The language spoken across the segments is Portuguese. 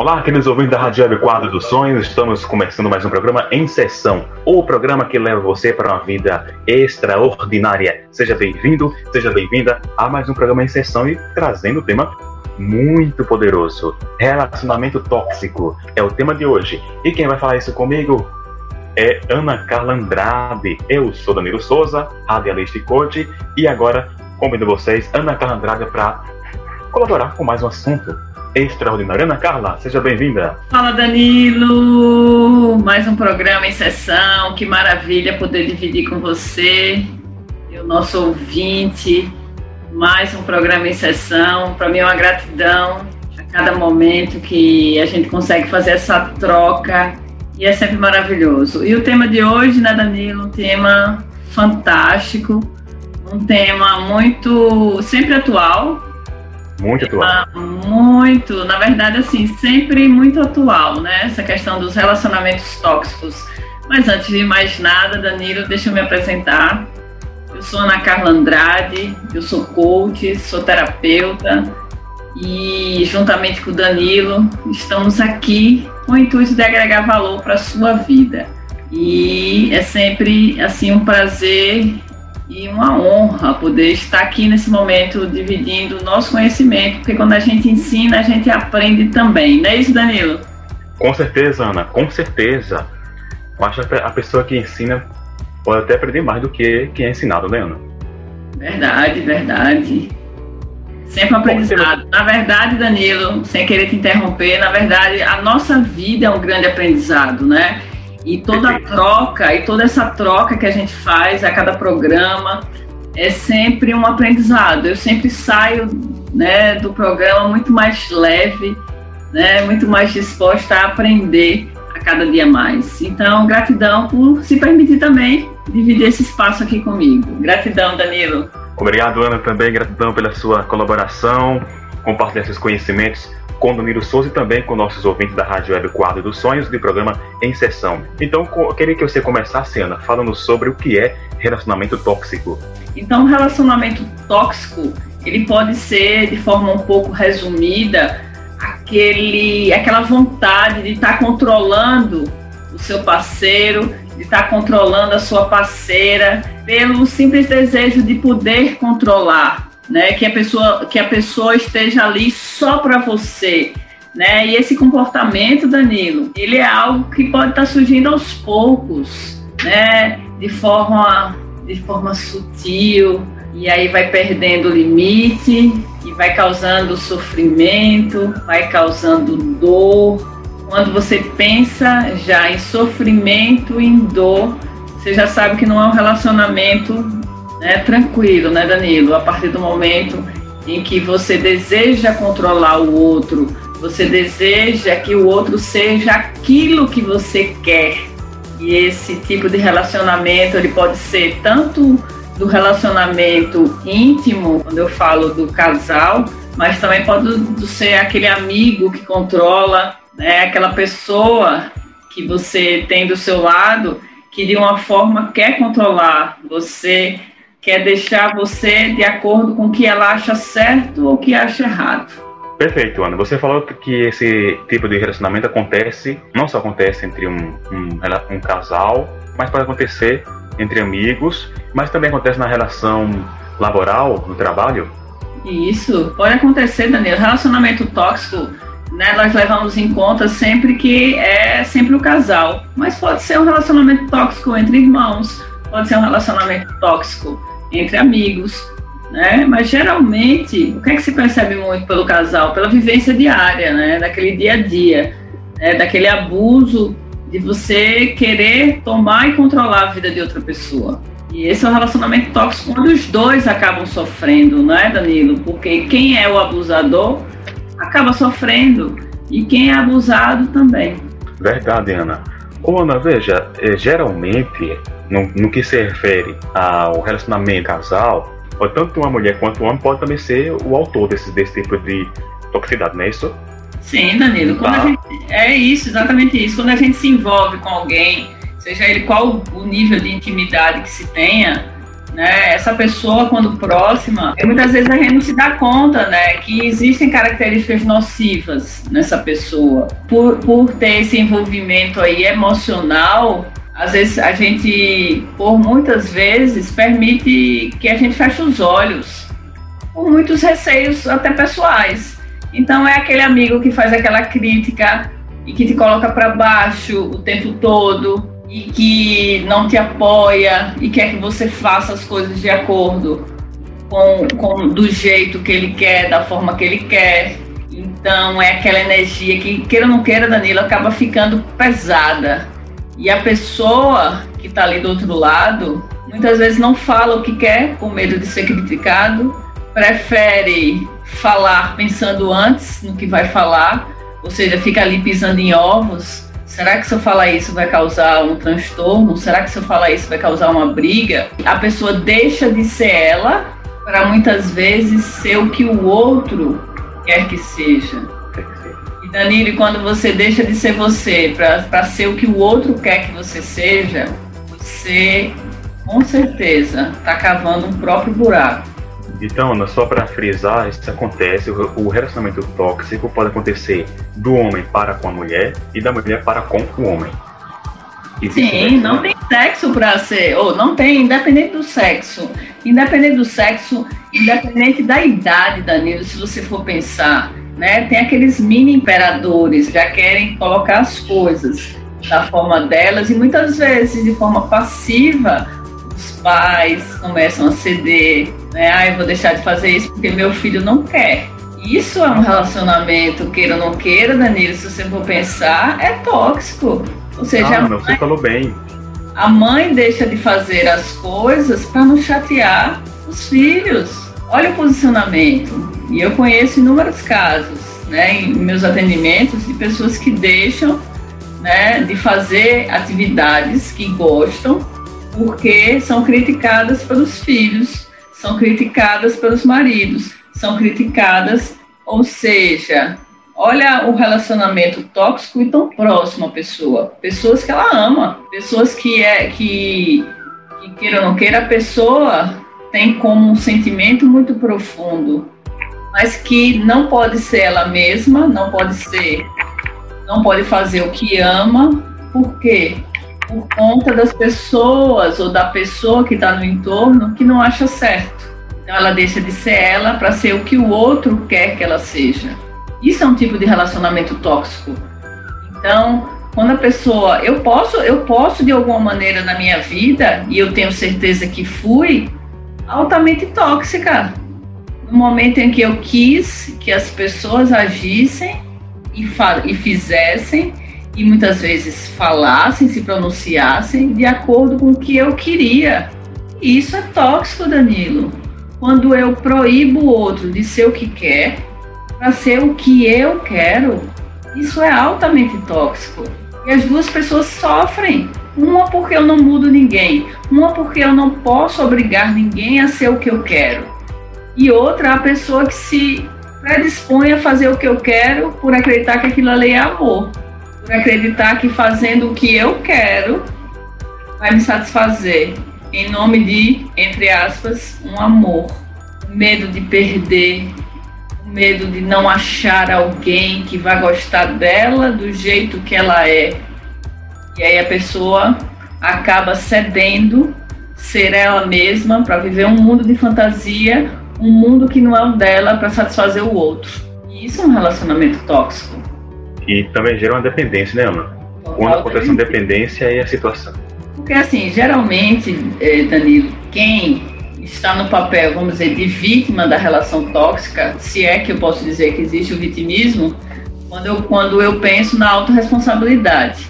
Olá, queridos ouvintes da Rádio Web Quadro dos Sonhos. Estamos começando mais um programa em sessão, o programa que leva você para uma vida extraordinária. Seja bem-vindo, seja bem-vinda a mais um programa em sessão e trazendo o tema muito poderoso: relacionamento tóxico. É o tema de hoje. E quem vai falar isso comigo é Ana Carla Andrade. Eu sou Danilo Souza, radialista e coach, e agora convido vocês, Ana Carla Andrade, para colaborar com mais um assunto extraordinário. Ana Carla, seja bem-vinda. Fala, Danilo! Mais um programa em sessão. Que maravilha poder dividir com você e o nosso ouvinte. Mais um programa em sessão. Para mim é uma gratidão a cada momento que a gente consegue fazer essa troca e é sempre maravilhoso. E o tema de hoje, né, Danilo? Um tema fantástico, um tema muito sempre atual, muito atual. Muito, na verdade, assim, sempre muito atual, né? Essa questão dos relacionamentos tóxicos. Mas antes de mais nada, Danilo, deixa eu me apresentar. Eu sou Ana Carla Andrade, eu sou coach, sou terapeuta e juntamente com o Danilo estamos aqui com o intuito de agregar valor para a sua vida. E é sempre assim um prazer e uma honra poder estar aqui nesse momento dividindo o nosso conhecimento, porque quando a gente ensina, a gente aprende também. Não é isso, Danilo? Com certeza, Ana, com certeza. Que a pessoa que ensina pode até aprender mais do que quem é ensinado, né, Ana? Verdade, verdade. Sempre um aprendizado. Na verdade, Danilo, sem querer te interromper, na verdade, a nossa vida é um grande aprendizado, né? E toda a troca, e toda essa troca que a gente faz a cada programa é sempre um aprendizado. Eu sempre saio né, do programa muito mais leve, né, muito mais disposta a aprender a cada dia mais. Então, gratidão por se permitir também dividir esse espaço aqui comigo. Gratidão, Danilo. Obrigado, Ana, também. Gratidão pela sua colaboração, compartilhar seus conhecimentos com Domiro Souza e também com nossos ouvintes da Rádio Web Quadro dos Sonhos do programa Em Sessão. Então, eu queria que você começasse, Ana, falando sobre o que é relacionamento tóxico. Então, relacionamento tóxico, ele pode ser, de forma um pouco resumida, aquele, aquela vontade de estar tá controlando o seu parceiro, de estar tá controlando a sua parceira, pelo simples desejo de poder controlar, né? Que a pessoa, que a pessoa esteja ali só para você, né? E esse comportamento, Danilo, ele é algo que pode estar tá surgindo aos poucos, né? De forma, de forma sutil, e aí vai perdendo o limite e vai causando sofrimento, vai causando dor. Quando você pensa já em sofrimento, em dor, você já sabe que não é um relacionamento né, tranquilo, né, Danilo? A partir do momento em que você deseja controlar o outro, você deseja que o outro seja aquilo que você quer. E esse tipo de relacionamento ele pode ser tanto do relacionamento íntimo, quando eu falo do casal, mas também pode ser aquele amigo que controla, né, aquela pessoa que você tem do seu lado que de uma forma quer controlar você, quer deixar você de acordo com o que ela acha certo ou o que acha errado. Perfeito, Ana. Você falou que esse tipo de relacionamento acontece, não só acontece entre um, um, um casal, mas pode acontecer entre amigos, mas também acontece na relação laboral, no trabalho? Isso, pode acontecer, Daniel. Relacionamento tóxico, né, nós levamos em conta sempre que é sempre o casal, mas pode ser um relacionamento tóxico entre irmãos, pode ser um relacionamento tóxico entre amigos, né? Mas geralmente, o que é que se percebe muito pelo casal? Pela vivência diária, né? Daquele dia a dia, né? daquele abuso de você querer tomar e controlar a vida de outra pessoa. E esse é um relacionamento tóxico onde os dois acabam sofrendo, não é, Danilo? Porque quem é o abusador acaba sofrendo e quem é abusado também. Verdade, Ana. Ô, Ana, veja, é, geralmente no, no que se refere ao relacionamento casal, tanto uma mulher quanto um homem pode também ser o autor desse, desse tipo de toxicidade, não é isso? Sim, Danilo. Quando tá. gente, é isso, exatamente isso. Quando a gente se envolve com alguém, seja ele qual o nível de intimidade que se tenha, né? Essa pessoa, quando próxima, muitas vezes a gente não se dá conta, né, que existem características nocivas nessa pessoa. Por, por ter esse envolvimento aí emocional, às vezes a gente, por muitas vezes, permite que a gente feche os olhos por muitos receios até pessoais. Então é aquele amigo que faz aquela crítica e que te coloca para baixo o tempo todo e que não te apoia e quer que você faça as coisas de acordo com, com do jeito que ele quer, da forma que ele quer. Então é aquela energia que, queira ou não queira, Danilo, acaba ficando pesada. E a pessoa que está ali do outro lado, muitas vezes não fala o que quer, com medo de ser criticado, prefere falar pensando antes no que vai falar, ou seja, fica ali pisando em ovos. Será que se eu falar isso vai causar um transtorno? Será que se eu falar isso vai causar uma briga? A pessoa deixa de ser ela para muitas vezes ser o que o outro quer que seja. E Danilo, quando você deixa de ser você para ser o que o outro quer que você seja, você com certeza está cavando um próprio buraco. Então, Ana, só para frisar, isso acontece, o relacionamento tóxico pode acontecer do homem para com a mulher e da mulher para com o homem. Sim, não tem sexo para ser, ou não tem, independente do sexo, independente do sexo, independente da idade, Danilo, se você for pensar, né? Tem aqueles mini imperadores, já querem colocar as coisas da forma delas e muitas vezes de forma passiva os pais começam a ceder, né? Ah, eu vou deixar de fazer isso porque meu filho não quer. Isso é um relacionamento, queira ou não queira, Danilo, se você for pensar, é tóxico. Ou seja, ah, mãe, você falou bem. A mãe deixa de fazer as coisas para não chatear os filhos. Olha o posicionamento. E eu conheço inúmeros casos, né, em meus atendimentos, de pessoas que deixam né, de fazer atividades que gostam porque são criticadas pelos filhos, são criticadas pelos maridos, são criticadas, ou seja, olha o relacionamento tóxico e tão próximo à pessoa, pessoas que ela ama, pessoas que é que, que queira ou não queira, a pessoa tem como um sentimento muito profundo, mas que não pode ser ela mesma, não pode ser, não pode fazer o que ama, por quê? Por conta das pessoas ou da pessoa que está no entorno que não acha certo. Então ela deixa de ser ela para ser o que o outro quer que ela seja. Isso é um tipo de relacionamento tóxico. Então, quando a pessoa, eu posso, eu posso de alguma maneira na minha vida e eu tenho certeza que fui altamente tóxica. No momento em que eu quis que as pessoas agissem e, e fizessem e muitas vezes falassem, se pronunciassem de acordo com o que eu queria. E isso é tóxico, Danilo. Quando eu proíbo o outro de ser o que quer para ser o que eu quero, isso é altamente tóxico. E as duas pessoas sofrem. Uma porque eu não mudo ninguém, uma porque eu não posso obrigar ninguém a ser o que eu quero. E outra a pessoa que se predispõe a fazer o que eu quero por acreditar que aquilo ali é amor acreditar que fazendo o que eu quero vai me satisfazer, em nome de, entre aspas, um amor. medo de perder, medo de não achar alguém que vai gostar dela do jeito que ela é. E aí a pessoa acaba cedendo ser ela mesma para viver um mundo de fantasia, um mundo que não é o dela para satisfazer o outro. E isso é um relacionamento tóxico. E também gera uma dependência, né, Ana? Quando acontece uma dependência, aí é a situação. Porque, assim, geralmente, Danilo, quem está no papel, vamos dizer, de vítima da relação tóxica, se é que eu posso dizer que existe o vitimismo, quando eu, quando eu penso na autorresponsabilidade.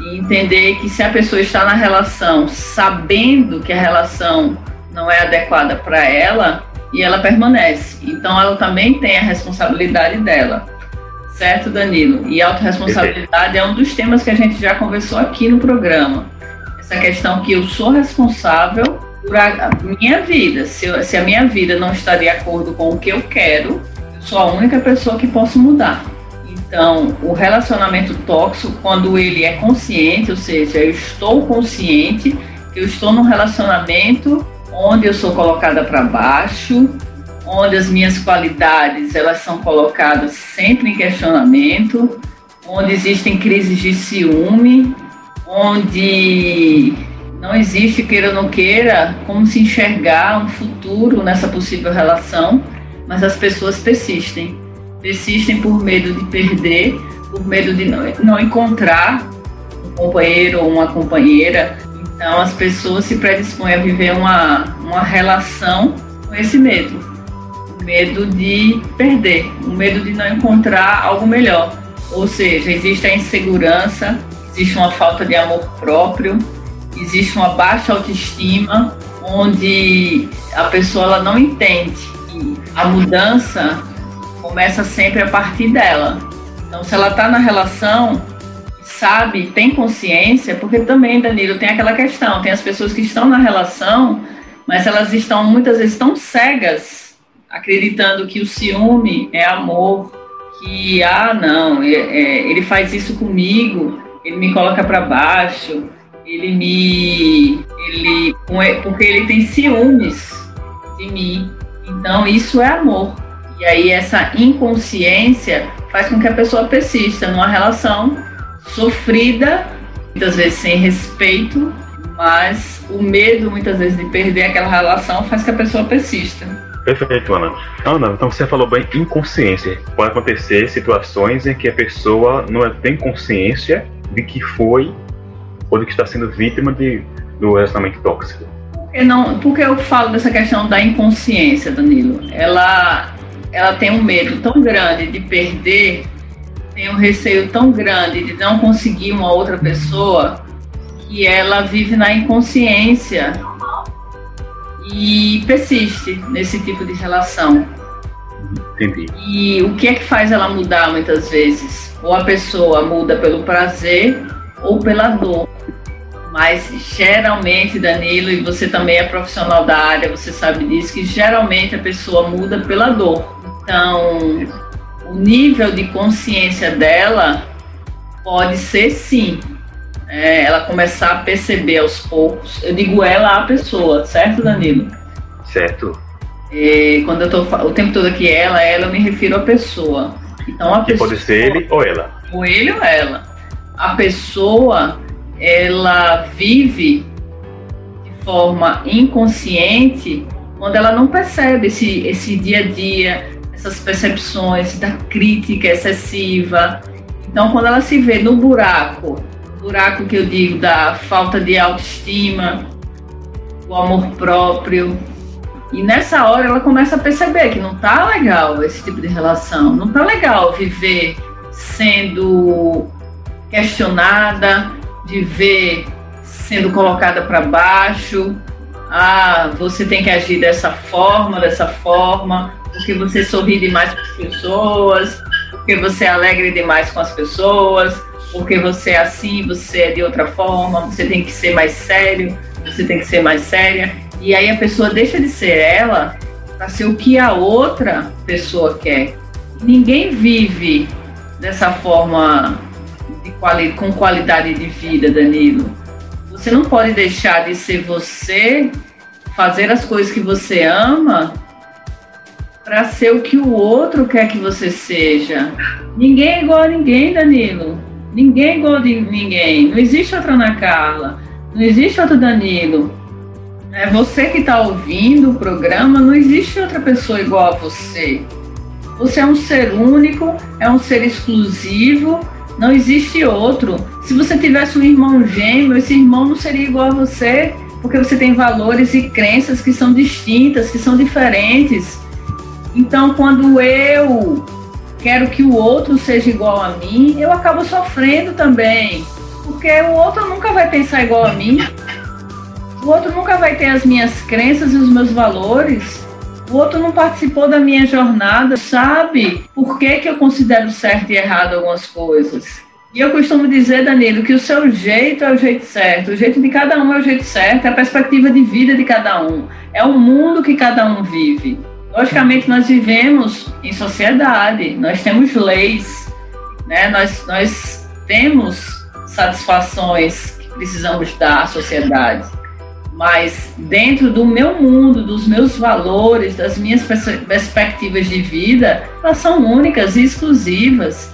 E entender que se a pessoa está na relação sabendo que a relação não é adequada para ela, e ela permanece. Então ela também tem a responsabilidade dela. Certo, Danilo. E autorresponsabilidade é um dos temas que a gente já conversou aqui no programa. Essa questão que eu sou responsável por a minha vida. Se, eu, se a minha vida não está de acordo com o que eu quero, eu sou a única pessoa que posso mudar. Então, o relacionamento tóxico, quando ele é consciente, ou seja, eu estou consciente que eu estou num relacionamento onde eu sou colocada para baixo, onde as minhas qualidades elas são colocadas sempre em questionamento, onde existem crises de ciúme, onde não existe queira ou não queira como se enxergar um futuro nessa possível relação, mas as pessoas persistem. Persistem por medo de perder, por medo de não, encontrar um companheiro ou uma companheira. Então as pessoas se predispõem a viver uma, uma relação com esse medo. Medo de perder, o medo de não encontrar algo melhor. Ou seja, existe a insegurança, existe uma falta de amor próprio, existe uma baixa autoestima, onde a pessoa não entende que a mudança começa sempre a partir dela. Então, se ela está na relação, sabe, tem consciência, porque também, Danilo, tem aquela questão, tem as pessoas que estão na relação, mas elas estão muitas vezes tão cegas, acreditando que o ciúme é amor, que, ah, não, é, é, ele faz isso comigo, ele me coloca para baixo, ele me. Ele, porque ele tem ciúmes de mim. Então, isso é amor. E aí, essa inconsciência faz com que a pessoa persista numa relação sofrida, muitas vezes sem respeito, mas o medo, muitas vezes, de perder aquela relação faz que a pessoa persista. Perfeito, Ana. Ana, então você falou bem inconsciência. Pode acontecer situações em que a pessoa não tem consciência de que foi ou de que está sendo vítima de, do relacionamento tóxico. Porque, não, porque eu falo dessa questão da inconsciência, Danilo. Ela, ela tem um medo tão grande de perder, tem um receio tão grande de não conseguir uma outra pessoa, que ela vive na inconsciência e persiste nesse tipo de relação. Entendi. E o que é que faz ela mudar muitas vezes? Ou a pessoa muda pelo prazer ou pela dor. Mas geralmente, Danilo, e você também é profissional da área, você sabe disso, que geralmente a pessoa muda pela dor. Então, o nível de consciência dela pode ser sim. É, ela começar a perceber aos poucos. Eu digo ela, a pessoa, certo, Danilo? Certo. É, quando eu tô o tempo todo aqui ela, ela, eu me refiro à pessoa. Então a que pessoa. Pode ser ele ou ela. Ou ele ou ela. A pessoa ela vive de forma inconsciente quando ela não percebe esse, esse dia a dia, essas percepções da crítica excessiva. Então, quando ela se vê no buraco, buraco que eu digo da falta de autoestima, o amor próprio, e nessa hora ela começa a perceber que não tá legal esse tipo de relação, não tá legal viver sendo questionada, de ver sendo colocada para baixo. Ah, você tem que agir dessa forma, dessa forma, porque você sorri demais com as pessoas, porque você é alegre demais com as pessoas, porque você é assim, você é de outra forma, você tem que ser mais sério, você tem que ser mais séria. E aí a pessoa deixa de ser ela para ser o que a outra pessoa quer. Ninguém vive dessa forma de quali com qualidade de vida, Danilo. Você não pode deixar de ser você, fazer as coisas que você ama, para ser o que o outro quer que você seja. Ninguém é igual a ninguém, Danilo. Ninguém igual a ninguém. Não existe outra Ana Carla. Não existe outro Danilo. É você que está ouvindo o programa, não existe outra pessoa igual a você. Você é um ser único, é um ser exclusivo, não existe outro. Se você tivesse um irmão gêmeo, esse irmão não seria igual a você, porque você tem valores e crenças que são distintas, que são diferentes. Então, quando eu quero que o outro seja igual a mim, eu acabo sofrendo também, porque o outro nunca vai pensar igual a mim. O outro nunca vai ter as minhas crenças e os meus valores. O outro não participou da minha jornada, sabe por que, que eu considero certo e errado algumas coisas. E eu costumo dizer, Danilo, que o seu jeito é o jeito certo, o jeito de cada um é o jeito certo, é a perspectiva de vida de cada um, é o mundo que cada um vive. Logicamente, nós vivemos em sociedade, nós temos leis, né? nós, nós temos satisfações que precisamos dar à sociedade. mas dentro do meu mundo, dos meus valores, das minhas perspectivas de vida, elas são únicas e exclusivas.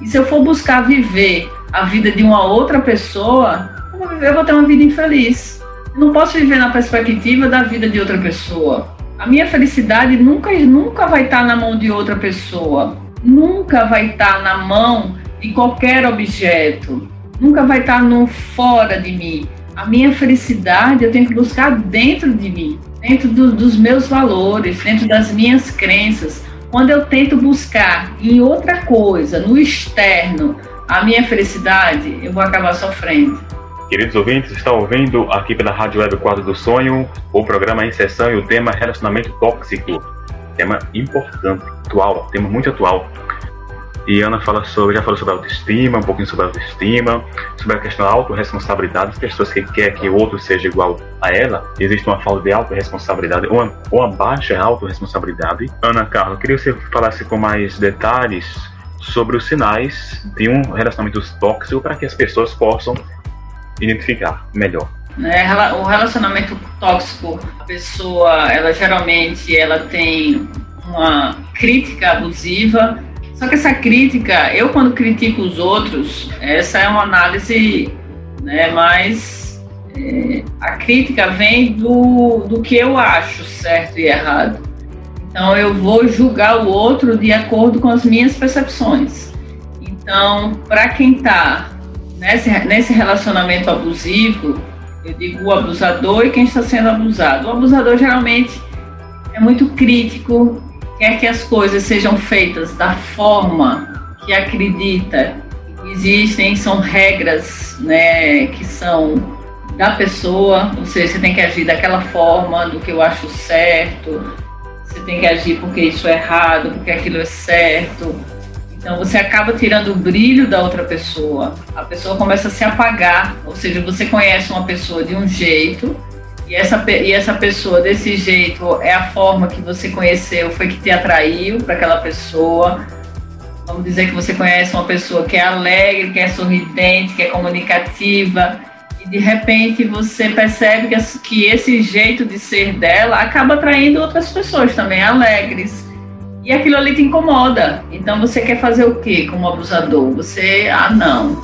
E se eu for buscar viver a vida de uma outra pessoa, eu vou, ter uma vida infeliz. Eu não posso viver na perspectiva da vida de outra pessoa. A minha felicidade nunca, nunca vai estar na mão de outra pessoa. Nunca vai estar na mão de qualquer objeto. Nunca vai estar no fora de mim a minha felicidade eu tenho que buscar dentro de mim, dentro do, dos meus valores, dentro das minhas crenças. Quando eu tento buscar em outra coisa, no externo, a minha felicidade, eu vou acabar sofrendo. Queridos ouvintes, estão ouvindo aqui pela Rádio Web Quadro do Sonho o programa em sessão e o tema relacionamento tóxico. Tema importante, atual, tema muito atual. E Ana fala sobre, já falou sobre autoestima, um pouquinho sobre autoestima, sobre a questão da autorresponsabilidade, as pessoas que querem que o outro seja igual a ela, existe uma falta de autorresponsabilidade, ou uma, uma baixa autorresponsabilidade. Ana Carla, queria que você falasse com mais detalhes sobre os sinais de um relacionamento tóxico para que as pessoas possam identificar melhor. É, o relacionamento tóxico, a pessoa, ela geralmente ela tem uma crítica abusiva, só que essa crítica, eu quando critico os outros, essa é uma análise né, mais. É, a crítica vem do, do que eu acho certo e errado. Então eu vou julgar o outro de acordo com as minhas percepções. Então, para quem está nesse, nesse relacionamento abusivo, eu digo o abusador e quem está sendo abusado. O abusador geralmente é muito crítico, quer que as coisas sejam feitas da forma que acredita existem, são regras né, que são da pessoa, ou seja, você tem que agir daquela forma, do que eu acho certo, você tem que agir porque isso é errado, porque aquilo é certo. Então você acaba tirando o brilho da outra pessoa, a pessoa começa a se apagar, ou seja, você conhece uma pessoa de um jeito, e essa, e essa pessoa desse jeito é a forma que você conheceu, foi que te atraiu para aquela pessoa. Vamos dizer que você conhece uma pessoa que é alegre, que é sorridente, que é comunicativa, e de repente você percebe que, que esse jeito de ser dela acaba atraindo outras pessoas também alegres. E aquilo ali te incomoda. Então você quer fazer o quê como abusador? Você, ah, não,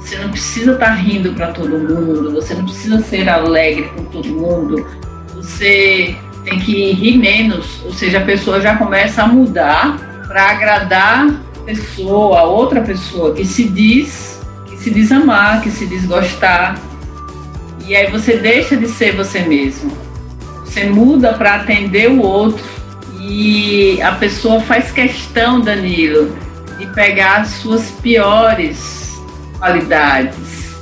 você não precisa estar tá rindo para todo mundo, você não precisa ser alegre com todo mundo. Você tem que rir menos, ou seja, a pessoa já começa a mudar para agradar a pessoa, outra pessoa que se diz, que se diz amar, que se diz gostar. E aí você deixa de ser você mesmo. Você muda para atender o outro. E a pessoa faz questão, Danilo, de pegar as suas piores qualidades.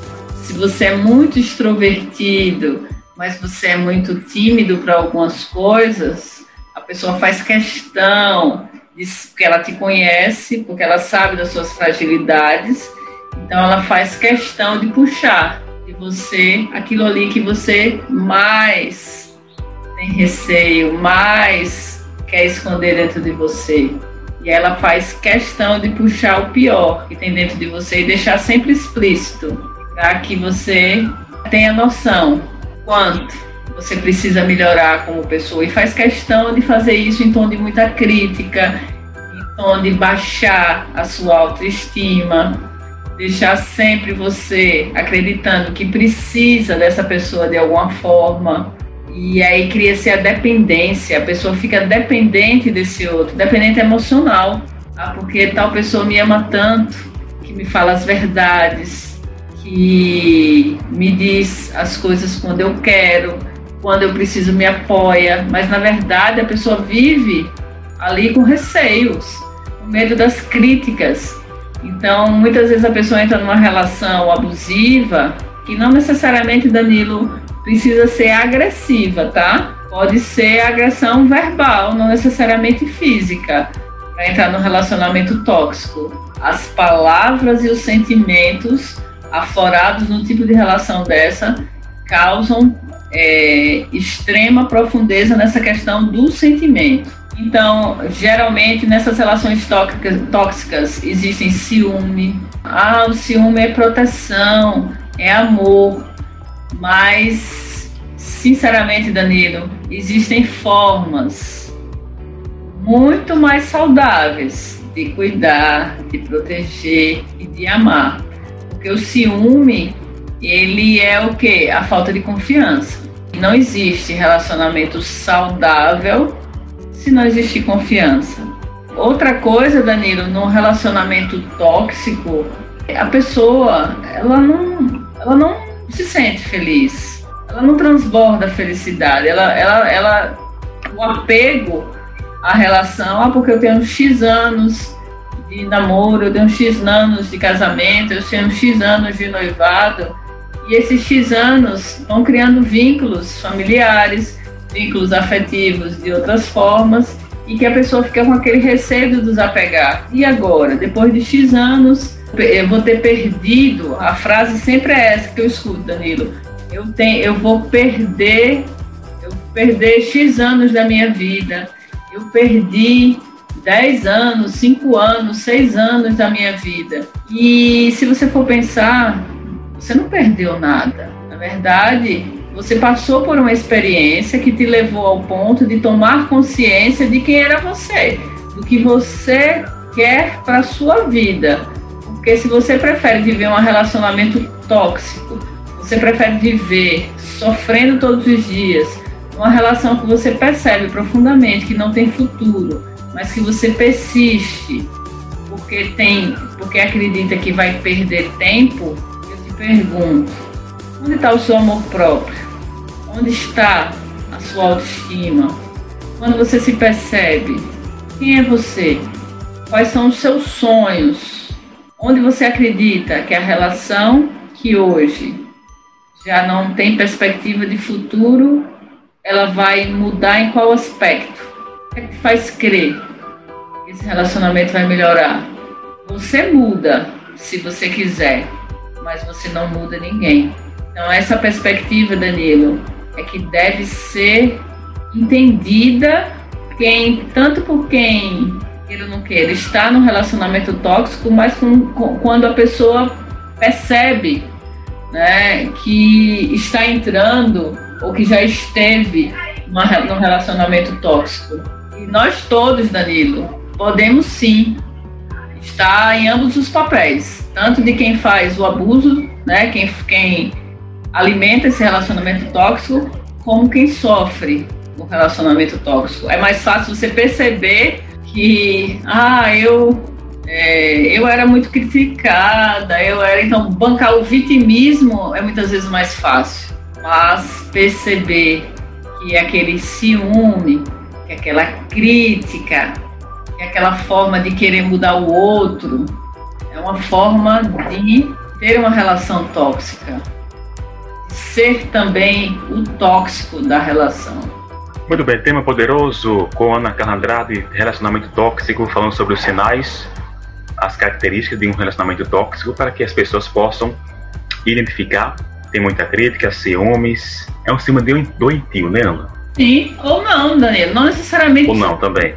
Se você é muito extrovertido, mas você é muito tímido para algumas coisas, a pessoa faz questão de que ela te conhece, porque ela sabe das suas fragilidades, então ela faz questão de puxar de você aquilo ali que você mais tem receio, mais quer esconder dentro de você. E ela faz questão de puxar o pior que tem dentro de você e deixar sempre explícito, para que você tenha noção quanto você precisa melhorar como pessoa. E faz questão de fazer isso em tom de muita crítica, em tom de baixar a sua autoestima, deixar sempre você acreditando que precisa dessa pessoa de alguma forma e aí cria-se a dependência, a pessoa fica dependente desse outro, dependente emocional. Tá? Porque tal pessoa me ama tanto, que me fala as verdades, que me diz as coisas quando eu quero, quando eu preciso me apoia. Mas na verdade a pessoa vive ali com receios, com medo das críticas. Então muitas vezes a pessoa entra numa relação abusiva que não necessariamente Danilo precisa ser agressiva, tá? Pode ser agressão verbal, não necessariamente física, para entrar no relacionamento tóxico. As palavras e os sentimentos aflorados no tipo de relação dessa causam é, extrema profundeza nessa questão do sentimento. Então, geralmente nessas relações tóxicas, tóxicas existem ciúme. Ah, o ciúme é proteção, é amor mas sinceramente, Danilo, existem formas muito mais saudáveis de cuidar, de proteger e de amar. Porque o ciúme, ele é o que? A falta de confiança. Não existe relacionamento saudável se não existir confiança. Outra coisa, Danilo, no relacionamento tóxico, a pessoa, ela não, ela não se sente feliz. Ela não transborda felicidade. Ela, ela, ela, o apego à relação, ah, porque eu tenho X anos de namoro, eu tenho X anos de casamento, eu tenho X anos de noivado. E esses X anos vão criando vínculos familiares, vínculos afetivos de outras formas, e que a pessoa fica com aquele receio de desapegar. E agora? Depois de X anos, eu vou ter perdido. A frase sempre é essa que eu escuto, Danilo. Eu, tenho, eu vou perder, eu perder X anos da minha vida. Eu perdi 10 anos, 5 anos, 6 anos da minha vida. E se você for pensar, você não perdeu nada. Na verdade, você passou por uma experiência que te levou ao ponto de tomar consciência de quem era você, do que você quer para sua vida. Porque se você prefere viver um relacionamento tóxico, você prefere viver sofrendo todos os dias, uma relação que você percebe profundamente que não tem futuro, mas que você persiste porque tem, porque acredita que vai perder tempo, eu te pergunto, onde está o seu amor próprio? Onde está a sua autoestima? Quando você se percebe, quem é você? Quais são os seus sonhos? Onde você acredita que a relação que hoje já não tem perspectiva de futuro, ela vai mudar em qual aspecto? O que, é que faz crer que esse relacionamento vai melhorar? Você muda se você quiser, mas você não muda ninguém. Então essa perspectiva, Danilo, é que deve ser entendida quem tanto por quem queira ou não queira, está num relacionamento tóxico, mas com, com, quando a pessoa percebe né, que está entrando ou que já esteve numa, num relacionamento tóxico. E nós todos, Danilo, podemos sim estar em ambos os papéis, tanto de quem faz o abuso, né, quem, quem alimenta esse relacionamento tóxico, como quem sofre o relacionamento tóxico. É mais fácil você perceber que ah, eu é, eu era muito criticada, eu era então bancar o vitimismo é muitas vezes mais fácil, mas perceber que aquele ciúme, que aquela crítica, que aquela forma de querer mudar o outro é uma forma de ter uma relação tóxica, ser também o tóxico da relação. Muito bem, tema poderoso com Ana Carla Andrade, relacionamento tóxico, falando sobre os sinais, as características de um relacionamento tóxico para que as pessoas possam identificar. Tem muita crítica, ciúmes. É um ciúme doentio, né, Ana? Sim, ou não, Danilo. Não necessariamente. Ou não também.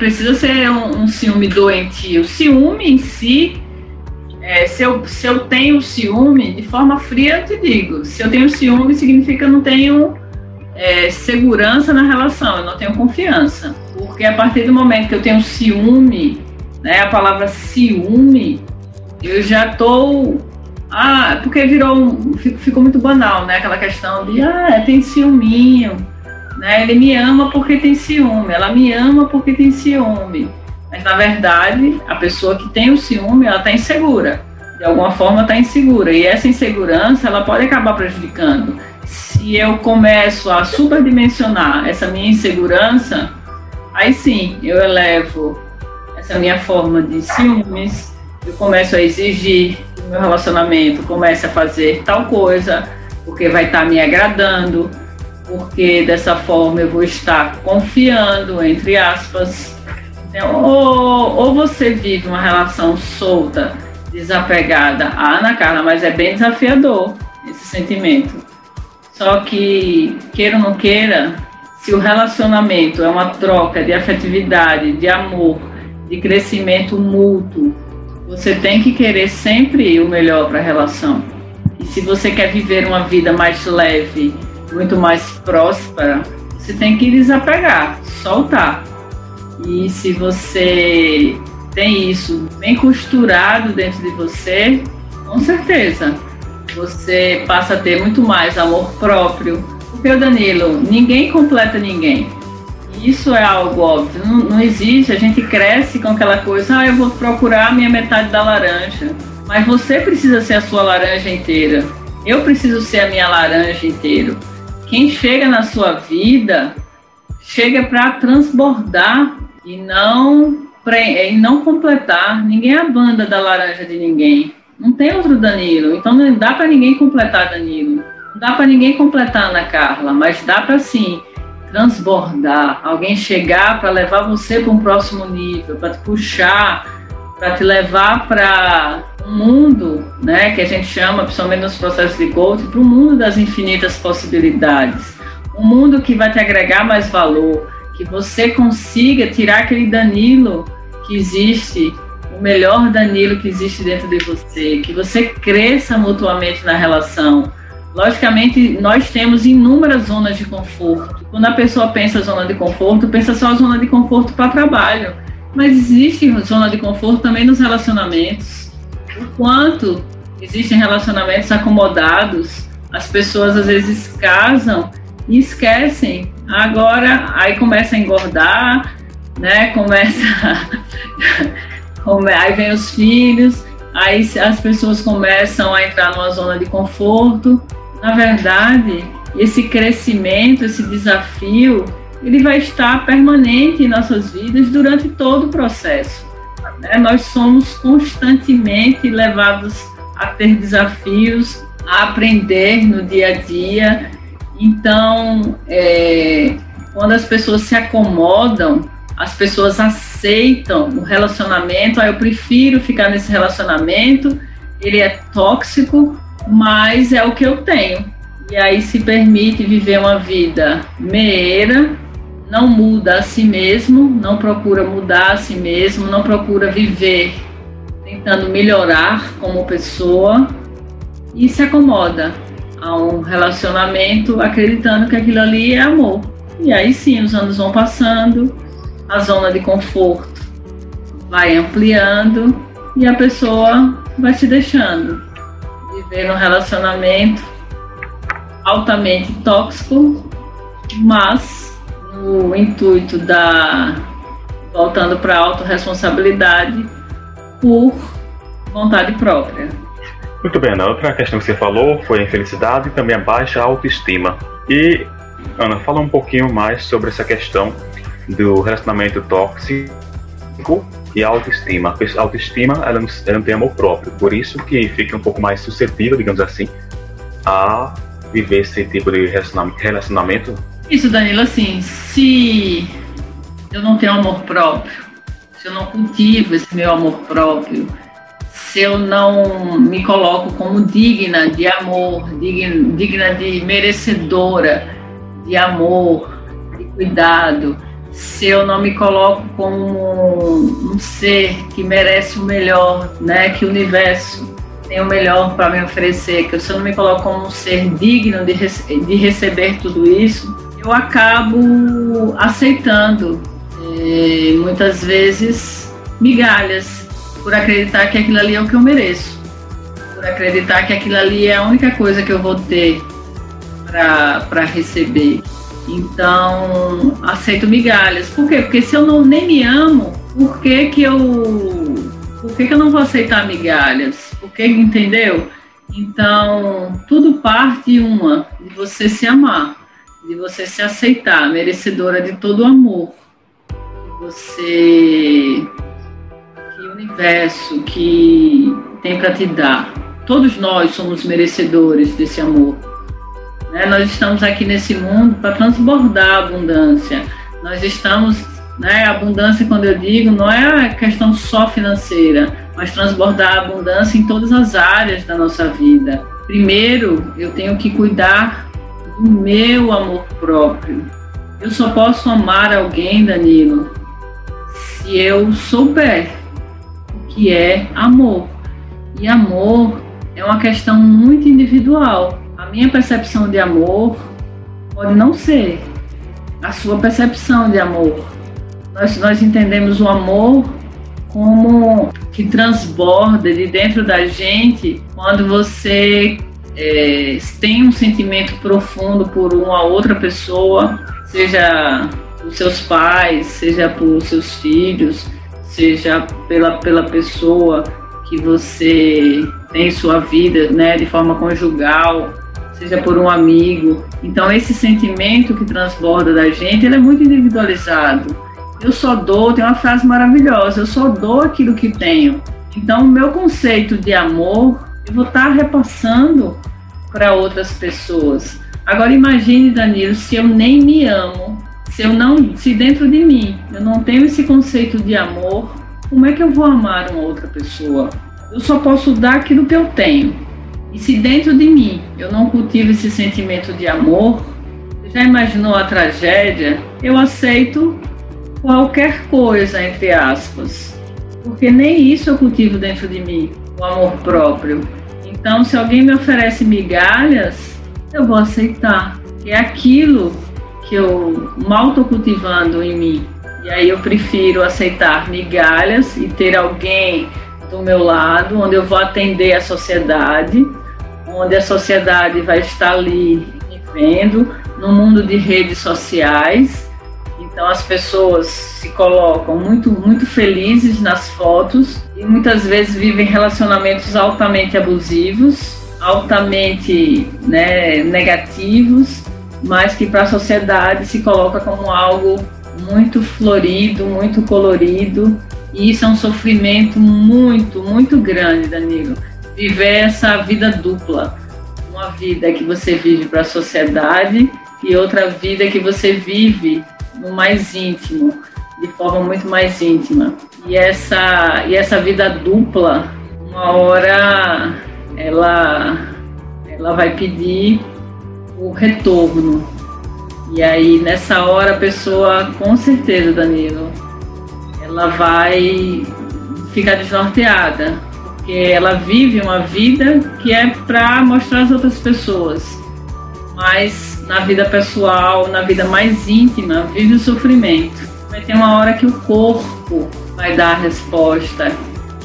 Precisa ser um, um ciúme doentio. Ciúme em si é, se, eu, se eu tenho ciúme, de forma fria eu te digo, se eu tenho ciúme significa que eu não tenho é, segurança na relação, eu não tenho confiança. Porque a partir do momento que eu tenho ciúme, né, a palavra ciúme, eu já tô. Ah, porque virou. Um, ficou muito banal, né? Aquela questão de, ah, tem ciúminho. Né? Ele me ama porque tem ciúme, ela me ama porque tem ciúme. Mas na verdade, a pessoa que tem o ciúme, ela está insegura. De alguma forma está insegura. E essa insegurança, ela pode acabar prejudicando se eu começo a superdimensionar essa minha insegurança, aí sim eu elevo essa minha forma de ciúmes, eu começo a exigir que o meu relacionamento comece a fazer tal coisa, porque vai estar me agradando, porque dessa forma eu vou estar confiando, entre aspas. Então, ou, ou você vive uma relação solta, desapegada, ah, Ana Carla, mas é bem desafiador esse sentimento. Só que, queira ou não queira, se o relacionamento é uma troca de afetividade, de amor, de crescimento mútuo, você tem que querer sempre o melhor para a relação. E se você quer viver uma vida mais leve, muito mais próspera, você tem que desapegar, soltar. E se você tem isso bem costurado dentro de você, com certeza você passa a ter muito mais amor próprio. Porque, Danilo, ninguém completa ninguém. Isso é algo óbvio, não, não existe. A gente cresce com aquela coisa, ah, eu vou procurar a minha metade da laranja. Mas você precisa ser a sua laranja inteira. Eu preciso ser a minha laranja inteira. Quem chega na sua vida chega para transbordar e não e não completar. Ninguém é a banda da laranja de ninguém. Não tem outro Danilo. Então não dá para ninguém completar Danilo. Não dá para ninguém completar Ana Carla, mas dá para sim transbordar, alguém chegar para levar você para um próximo nível, para te puxar, para te levar para um mundo, né, que a gente chama, principalmente nos processos de coaching, para o mundo das infinitas possibilidades. Um mundo que vai te agregar mais valor, que você consiga tirar aquele Danilo que existe, o melhor Danilo que existe dentro de você, que você cresça mutuamente na relação. Logicamente, nós temos inúmeras zonas de conforto. Quando a pessoa pensa zona de conforto, pensa só zona de conforto para trabalho. Mas existe zona de conforto também nos relacionamentos. O quanto existem relacionamentos acomodados, as pessoas às vezes casam e esquecem. Agora, aí começa a engordar, né? Começa. aí vem os filhos, aí as pessoas começam a entrar numa zona de conforto. Na verdade, esse crescimento, esse desafio, ele vai estar permanente em nossas vidas durante todo o processo. Né? Nós somos constantemente levados a ter desafios, a aprender no dia a dia. Então, é, quando as pessoas se acomodam, as pessoas aceitam o relacionamento, ah, eu prefiro ficar nesse relacionamento, ele é tóxico, mas é o que eu tenho. E aí se permite viver uma vida meira, não muda a si mesmo, não procura mudar a si mesmo, não procura viver tentando melhorar como pessoa e se acomoda a um relacionamento acreditando que aquilo ali é amor. E aí sim, os anos vão passando, a zona de conforto vai ampliando e a pessoa vai se deixando viver num relacionamento altamente tóxico, mas no intuito da voltando para a autorresponsabilidade por vontade própria. Muito bem, Ana. Outra questão que você falou foi a infelicidade e também a baixa autoestima. E, Ana, fala um pouquinho mais sobre essa questão do relacionamento tóxico e autoestima. A autoestima, ela não, ela não tem amor próprio, por isso que fica um pouco mais suscetível, digamos assim, a viver esse tipo de relacionamento. Isso, Danilo, assim, se eu não tenho amor próprio, se eu não cultivo esse meu amor próprio, se eu não me coloco como digna de amor, digna, digna de merecedora de amor, de cuidado, se eu não me coloco como um ser que merece o melhor, né, que o universo tem o melhor para me oferecer, que se eu não me coloco como um ser digno de, de receber tudo isso, eu acabo aceitando é, muitas vezes migalhas por acreditar que aquilo ali é o que eu mereço, por acreditar que aquilo ali é a única coisa que eu vou ter para receber. Então, aceito migalhas. Por quê? Porque se eu não nem me amo, por que que eu por que, que eu não vou aceitar migalhas? Por que, entendeu? Então, tudo parte uma de você se amar, de você se aceitar, merecedora de todo o amor. Você que o universo que tem para te dar. Todos nós somos merecedores desse amor. Né? Nós estamos aqui nesse mundo para transbordar a abundância. Nós estamos, né, abundância, quando eu digo, não é a questão só financeira, mas transbordar a abundância em todas as áreas da nossa vida. Primeiro, eu tenho que cuidar do meu amor próprio. Eu só posso amar alguém, Danilo, se eu souber o que é amor. E amor é uma questão muito individual. A minha percepção de amor pode não ser a sua percepção de amor. Nós, nós entendemos o amor como que transborda de dentro da gente quando você é, tem um sentimento profundo por uma outra pessoa, seja por seus pais, seja por seus filhos, seja pela, pela pessoa que você tem em sua vida, né, de forma conjugal, seja por um amigo. Então esse sentimento que transborda da gente, ele é muito individualizado. Eu só dou, tem uma frase maravilhosa, eu só dou aquilo que tenho. Então o meu conceito de amor, eu vou estar repassando para outras pessoas. Agora imagine, Danilo, se eu nem me amo, se eu não, se dentro de mim eu não tenho esse conceito de amor, como é que eu vou amar uma outra pessoa? Eu só posso dar aquilo que eu tenho. E se dentro de mim eu não cultivo esse sentimento de amor, já imaginou a tragédia? Eu aceito qualquer coisa, entre aspas, porque nem isso eu cultivo dentro de mim, o amor próprio. Então, se alguém me oferece migalhas, eu vou aceitar, é aquilo que eu mal estou cultivando em mim. E aí eu prefiro aceitar migalhas e ter alguém do meu lado, onde eu vou atender a sociedade, onde a sociedade vai estar ali me vendo, no mundo de redes sociais. Então as pessoas se colocam muito, muito felizes nas fotos e muitas vezes vivem relacionamentos altamente abusivos, altamente né, negativos, mas que para a sociedade se coloca como algo muito florido, muito colorido e isso é um sofrimento muito, muito grande, Danilo. Viver essa vida dupla. Uma vida que você vive para a sociedade e outra vida que você vive no mais íntimo, de forma muito mais íntima. E essa, e essa vida dupla, uma hora ela, ela vai pedir o retorno. E aí, nessa hora, a pessoa, com certeza, Danilo, ela vai ficar desnorteada, porque ela vive uma vida que é para mostrar às outras pessoas, mas na vida pessoal, na vida mais íntima, vive o sofrimento. Vai ter uma hora que o corpo vai dar a resposta,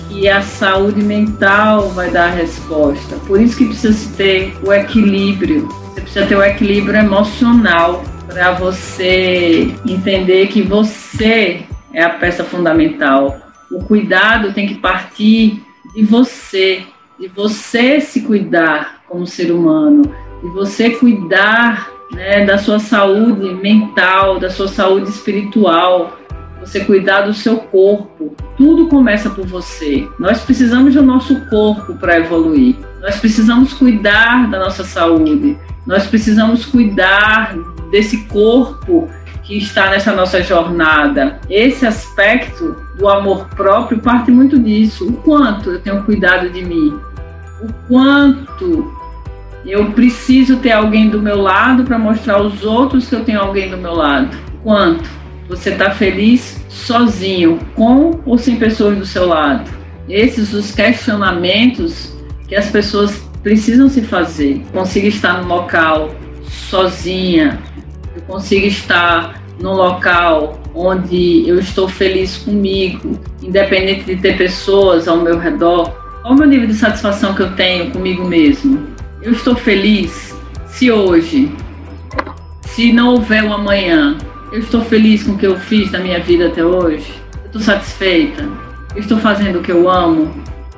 que a saúde mental vai dar a resposta. Por isso que precisa ter o equilíbrio. Você precisa ter o equilíbrio emocional para você entender que você é a peça fundamental. O cuidado tem que partir de você, de você se cuidar como ser humano, de você cuidar né, da sua saúde mental, da sua saúde espiritual, você cuidar do seu corpo. Tudo começa por você. Nós precisamos do nosso corpo para evoluir. Nós precisamos cuidar da nossa saúde. Nós precisamos cuidar desse corpo que está nessa nossa jornada. Esse aspecto do amor próprio parte muito disso. O quanto eu tenho cuidado de mim, o quanto eu preciso ter alguém do meu lado para mostrar aos outros que eu tenho alguém do meu lado. O quanto você está feliz sozinho, com ou sem pessoas do seu lado. Esses os questionamentos que as pessoas precisam se fazer. Consigo estar no local sozinha, eu consigo estar num local onde eu estou feliz comigo, independente de ter pessoas ao meu redor, qual o meu nível de satisfação que eu tenho comigo mesmo? Eu estou feliz se hoje, se não houver um amanhã, eu estou feliz com o que eu fiz na minha vida até hoje? Eu estou satisfeita? Eu estou fazendo o que eu amo?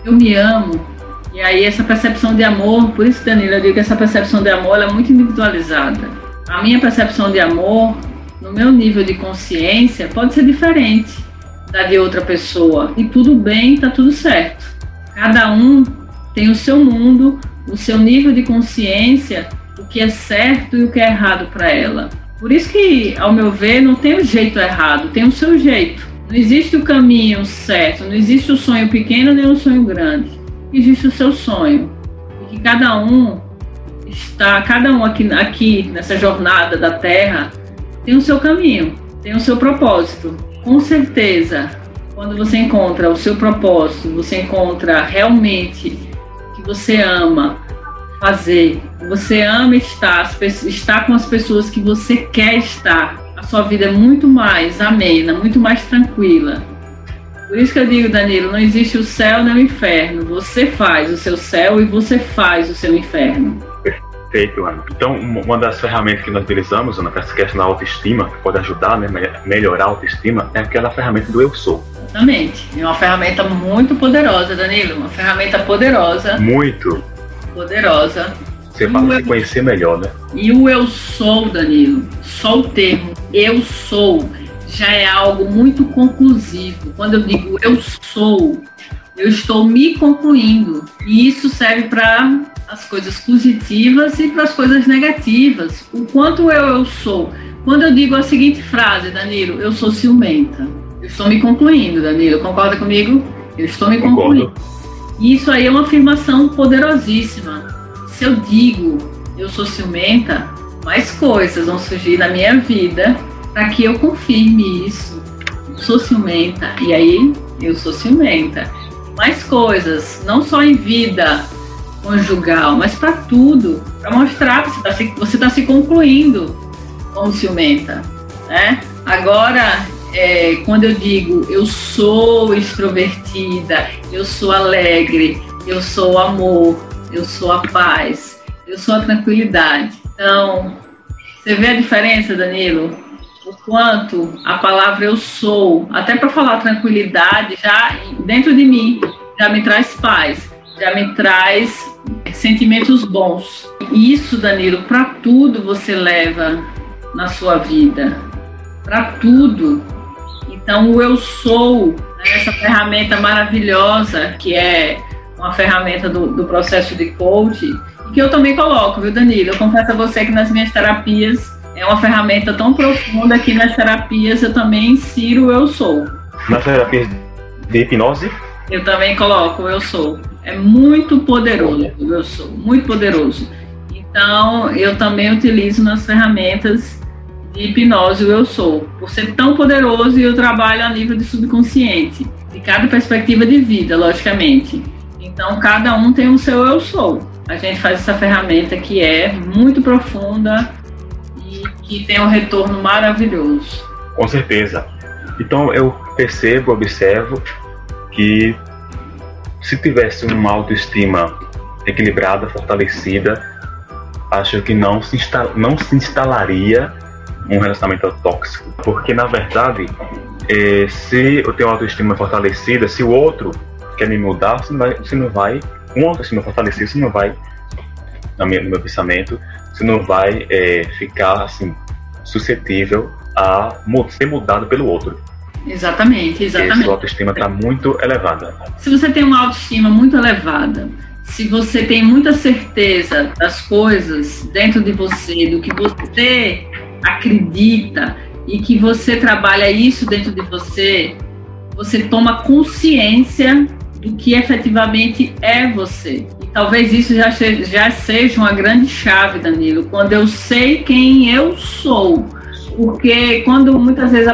Eu me amo? E aí essa percepção de amor, por isso, Danilo, eu digo que essa percepção de amor é muito individualizada a minha percepção de amor, no meu nível de consciência, pode ser diferente da de outra pessoa. E tudo bem, tá tudo certo. Cada um tem o seu mundo, o seu nível de consciência, o que é certo e o que é errado para ela. Por isso que, ao meu ver, não tem o jeito errado, tem o seu jeito. Não existe o caminho certo, não existe o sonho pequeno nem o sonho grande. Existe o seu sonho. E que cada um está, cada um aqui, aqui nessa jornada da Terra tem o seu caminho, tem o seu propósito. Com certeza, quando você encontra o seu propósito, você encontra realmente o que você ama, fazer, você ama estar, estar com as pessoas que você quer estar, a sua vida é muito mais amena, muito mais tranquila. Por isso que eu digo, Danilo, não existe o céu nem o inferno. Você faz o seu céu e você faz o seu inferno. Perfeito, Ana. Então, uma das ferramentas que nós utilizamos, Ana, para essa questão da autoestima, que pode ajudar, né, melhorar a autoestima, é aquela ferramenta do eu sou. Exatamente. É uma ferramenta muito poderosa, Danilo. Uma ferramenta poderosa. Muito. Poderosa. Você fala se conhecer melhor, né? E o eu sou, Danilo, só o termo eu sou já é algo muito conclusivo. Quando eu digo eu sou, eu estou me concluindo. E isso serve para as coisas positivas e para as coisas negativas. O quanto eu, eu sou. Quando eu digo a seguinte frase, Danilo, eu sou ciumenta. Eu estou me concluindo, Danilo. Concorda comigo? Eu estou me concluindo. E isso aí é uma afirmação poderosíssima se eu digo eu sou ciumenta, mais coisas vão surgir na minha vida para que eu confirme isso. Eu sou ciumenta, e aí eu sou ciumenta. Mais coisas, não só em vida conjugal, mas para tudo, para mostrar que você está se, tá se concluindo como ciumenta. Né? Agora, é, quando eu digo eu sou extrovertida, eu sou alegre, eu sou amor, eu sou a paz, eu sou a tranquilidade. Então, você vê a diferença, Danilo? O quanto a palavra eu sou, até para falar tranquilidade, já dentro de mim, já me traz paz, já me traz sentimentos bons. E isso, Danilo, para tudo você leva na sua vida. Para tudo. Então, o eu sou, né, essa ferramenta maravilhosa que é uma ferramenta do, do processo de coaching, que eu também coloco, viu, Danilo? Eu confesso a você que nas minhas terapias é uma ferramenta tão profunda que nas terapias eu também insiro o eu sou. Nas terapias de hipnose? Eu também coloco eu sou. É muito poderoso eu sou, muito poderoso. Então, eu também utilizo nas ferramentas de hipnose o eu sou, por ser tão poderoso eu trabalho a nível de subconsciente, de cada perspectiva de vida, logicamente. Então, cada um tem o seu eu sou. A gente faz essa ferramenta que é muito profunda e que tem um retorno maravilhoso. Com certeza. Então, eu percebo, observo que se tivesse uma autoestima equilibrada, fortalecida, acho que não se, não se instalaria um relacionamento tóxico. Porque, na verdade, eh, se eu tenho autoestima fortalecida, se o outro quer me mudar, você não vai, você não vai autoestima fortalecida, você não vai, no meu, no meu pensamento, você não vai é, ficar assim suscetível a ser mudado pelo outro. Exatamente, exatamente. Essa autoestima está muito elevada. Se você tem uma autoestima muito elevada, se você tem muita certeza das coisas dentro de você, do que você acredita e que você trabalha isso dentro de você, você toma consciência do que efetivamente é você. E talvez isso já, já seja uma grande chave, Danilo, quando eu sei quem eu sou. Porque quando muitas vezes a,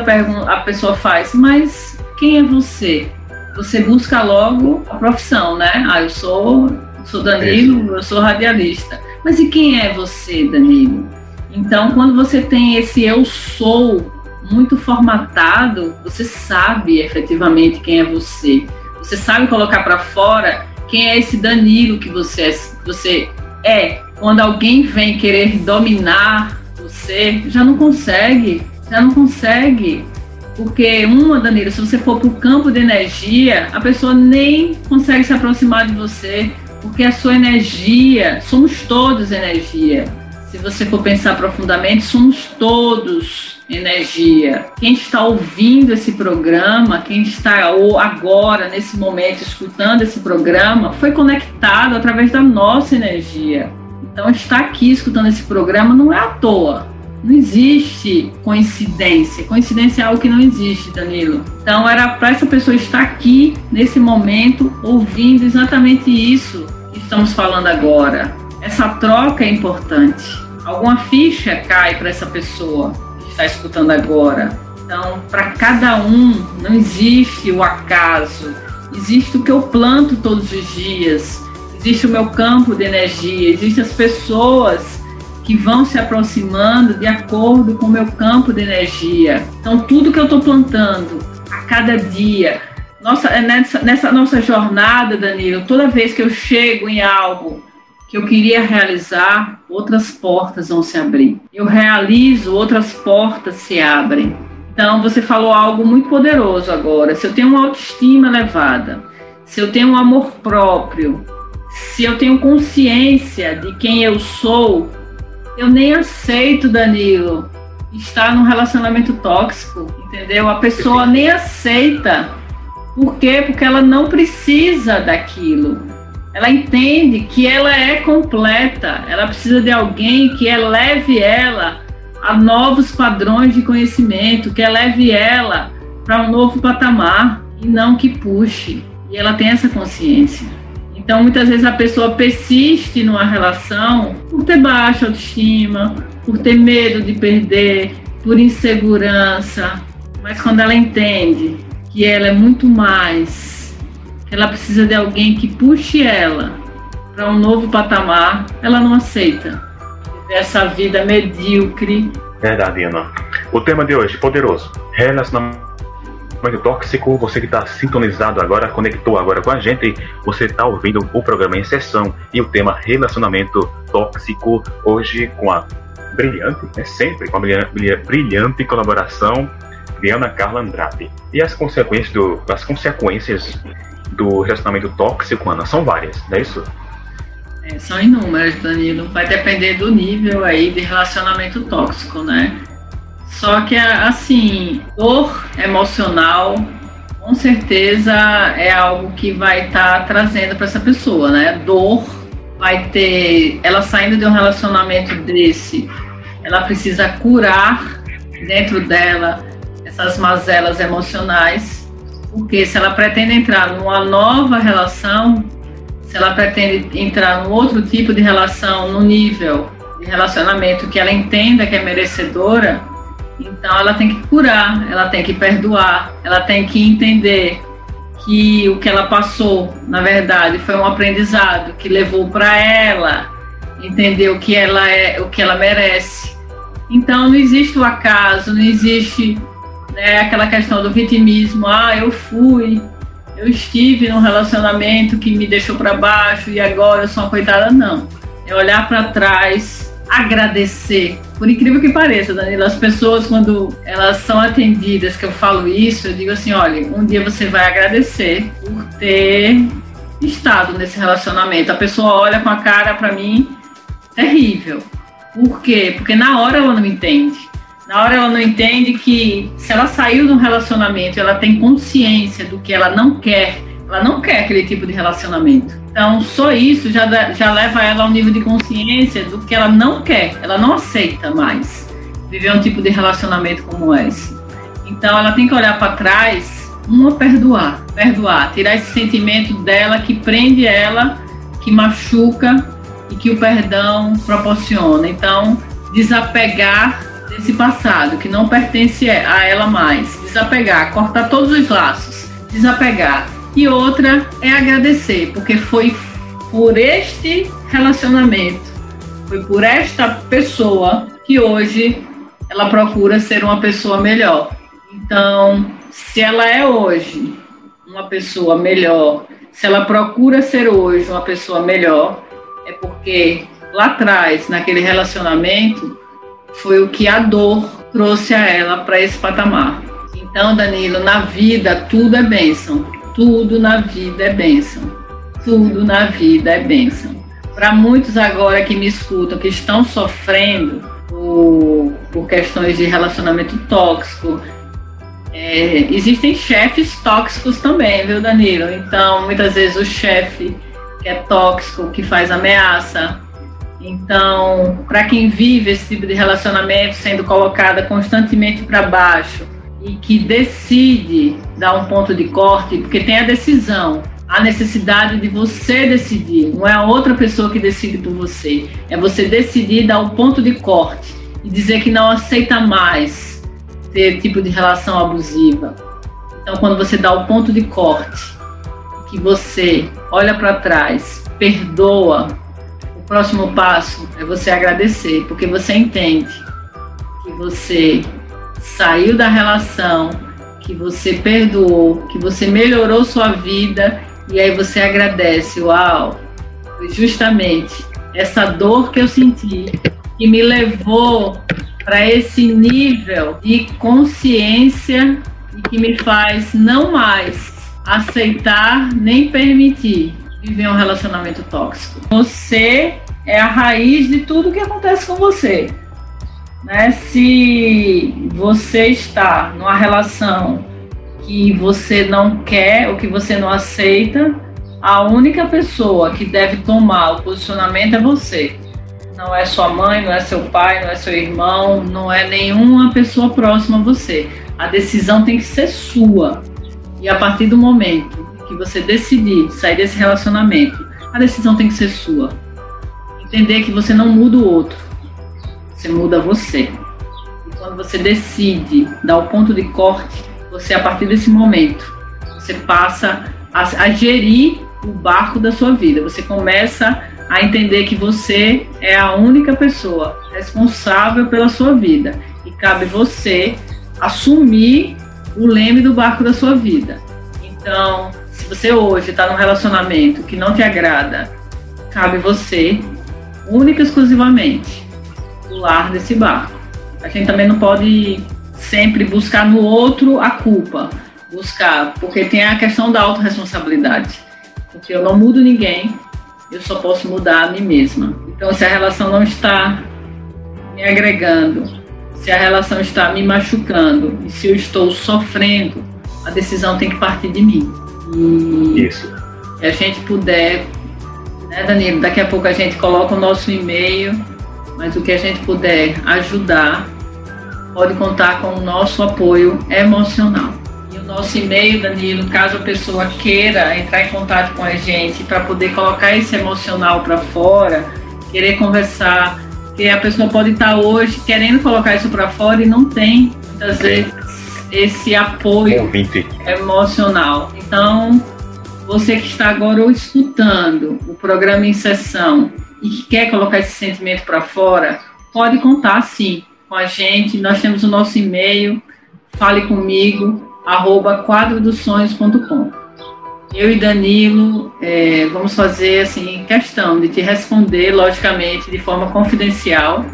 a pessoa faz, mas quem é você? Você busca logo a profissão, né? Ah, eu sou, sou Danilo, eu sou radialista. Mas e quem é você, Danilo? Então, quando você tem esse eu sou muito formatado, você sabe efetivamente quem é você. Você sabe colocar para fora quem é esse Danilo que você é, você é. Quando alguém vem querer dominar você, já não consegue, já não consegue. Porque uma, Danilo, se você for para o campo de energia, a pessoa nem consegue se aproximar de você, porque a sua energia, somos todos energia. Se você for pensar profundamente, somos todos energia. Quem está ouvindo esse programa, quem está agora, nesse momento, escutando esse programa, foi conectado através da nossa energia. Então, estar aqui escutando esse programa não é à toa. Não existe coincidência. Coincidência é algo que não existe, Danilo. Então, era para essa pessoa estar aqui, nesse momento, ouvindo exatamente isso que estamos falando agora. Essa troca é importante. Alguma ficha cai para essa pessoa está escutando agora. Então, para cada um, não existe o acaso, existe o que eu planto todos os dias, existe o meu campo de energia, existem as pessoas que vão se aproximando de acordo com o meu campo de energia. Então, tudo que eu estou plantando a cada dia, nossa, é nessa, nessa nossa jornada, Danilo, toda vez que eu chego em algo que eu queria realizar, outras portas vão se abrir. Eu realizo, outras portas se abrem. Então, você falou algo muito poderoso agora. Se eu tenho uma autoestima elevada, se eu tenho um amor próprio, se eu tenho consciência de quem eu sou, eu nem aceito, Danilo, estar num relacionamento tóxico, entendeu? A pessoa nem aceita. Por quê? Porque ela não precisa daquilo. Ela entende que ela é completa, ela precisa de alguém que eleve ela a novos padrões de conhecimento, que eleve ela para um novo patamar e não que puxe. E ela tem essa consciência. Então, muitas vezes a pessoa persiste numa relação por ter baixa autoestima, por ter medo de perder, por insegurança. Mas quando ela entende que ela é muito mais, que ela precisa de alguém que puxe ela para um novo patamar, ela não aceita essa vida medíocre. Verdade, Ana. O tema de hoje, poderoso. Relacionamento tóxico, você que está sintonizado agora, conectou agora com a gente, você está ouvindo o programa em sessão e o tema relacionamento tóxico, hoje com a brilhante, né, sempre com a brilhante colaboração de Ana Carla Andrade. E as consequências do, as consequências do relacionamento tóxico, Ana, são várias, não é isso? É, são inúmeras, Danilo. Vai depender do nível aí de relacionamento tóxico, né? Só que, assim, dor emocional, com certeza é algo que vai estar tá trazendo para essa pessoa, né? Dor vai ter. Ela saindo de um relacionamento desse, ela precisa curar dentro dela essas mazelas emocionais, porque se ela pretende entrar numa nova relação, se ela pretende entrar num outro tipo de relação, no nível de relacionamento que ela entenda que é merecedora, então ela tem que curar, ela tem que perdoar, ela tem que entender que o que ela passou, na verdade, foi um aprendizado que levou para ela entender o que ela é, o que ela merece. Então não existe o acaso, não existe né, aquela questão do vitimismo, ah, eu fui, eu estive num relacionamento que me deixou para baixo e agora eu sou uma coitada, não. É olhar para trás, agradecer. Por incrível que pareça, Danilo, as pessoas, quando elas são atendidas, que eu falo isso, eu digo assim: olha, um dia você vai agradecer por ter estado nesse relacionamento. A pessoa olha com a cara para mim terrível. Por quê? Porque na hora ela não entende. Na hora ela não entende que se ela saiu de um relacionamento, ela tem consciência do que ela não quer, ela não quer aquele tipo de relacionamento. Então, só isso já, já leva ela a um nível de consciência do que ela não quer, ela não aceita mais viver um tipo de relacionamento como esse. Então, ela tem que olhar para trás, uma perdoar, perdoar, tirar esse sentimento dela que prende ela, que machuca e que o perdão proporciona. Então, desapegar desse passado que não pertence a ela mais. Desapegar, cortar todos os laços, desapegar. E outra é agradecer, porque foi por este relacionamento, foi por esta pessoa que hoje ela procura ser uma pessoa melhor. Então, se ela é hoje uma pessoa melhor, se ela procura ser hoje uma pessoa melhor, é porque lá atrás, naquele relacionamento, foi o que a dor trouxe a ela para esse patamar. Então, Danilo, na vida tudo é bênção. Tudo na vida é bênção. Tudo na vida é bênção. Para muitos agora que me escutam, que estão sofrendo por, por questões de relacionamento tóxico, é, existem chefes tóxicos também, viu, Danilo? Então, muitas vezes o chefe que é tóxico, que faz ameaça, então, para quem vive esse tipo de relacionamento sendo colocada constantemente para baixo e que decide dar um ponto de corte, porque tem a decisão, a necessidade de você decidir, não é a outra pessoa que decide por você, é você decidir dar um ponto de corte e dizer que não aceita mais ter tipo de relação abusiva. Então, quando você dá o ponto de corte, que você olha para trás, perdoa, o próximo passo é você agradecer, porque você entende que você saiu da relação, que você perdoou, que você melhorou sua vida e aí você agradece, uau, justamente essa dor que eu senti que me levou para esse nível de consciência e que me faz não mais aceitar nem permitir viver um relacionamento tóxico. Você é a raiz de tudo que acontece com você. Né? Se você está numa relação que você não quer ou que você não aceita, a única pessoa que deve tomar o posicionamento é você. Não é sua mãe, não é seu pai, não é seu irmão, não é nenhuma pessoa próxima a você. A decisão tem que ser sua. E a partir do momento que você decidir sair desse relacionamento, a decisão tem que ser sua. Entender que você não muda o outro, você muda você. E quando você decide dar o ponto de corte, você, a partir desse momento, você passa a, a gerir o barco da sua vida. Você começa a entender que você é a única pessoa responsável pela sua vida e cabe você assumir o leme do barco da sua vida. Então, se você hoje está num relacionamento que não te agrada, cabe você, única e exclusivamente, pular desse barco. A gente também não pode sempre buscar no outro a culpa. Buscar, porque tem a questão da autorresponsabilidade. Porque eu não mudo ninguém, eu só posso mudar a mim mesma. Então, se a relação não está me agregando, se a relação está me machucando, e se eu estou sofrendo, a decisão tem que partir de mim. E Isso. Se a gente puder, né, Danilo? Daqui a pouco a gente coloca o nosso e-mail, mas o que a gente puder ajudar pode contar com o nosso apoio emocional. E o nosso e-mail, Danilo, caso a pessoa queira entrar em contato com a gente para poder colocar esse emocional para fora, querer conversar, que a pessoa pode estar hoje querendo colocar isso para fora e não tem, muitas vezes, esse apoio emocional. Então, você que está agora escutando o programa em sessão e que quer colocar esse sentimento para fora, pode contar sim com a gente. Nós temos o nosso e-mail, fale comigo, arroba quadrodosonhos.com. Eu e Danilo é, vamos fazer assim questão de te responder, logicamente, de forma confidencial.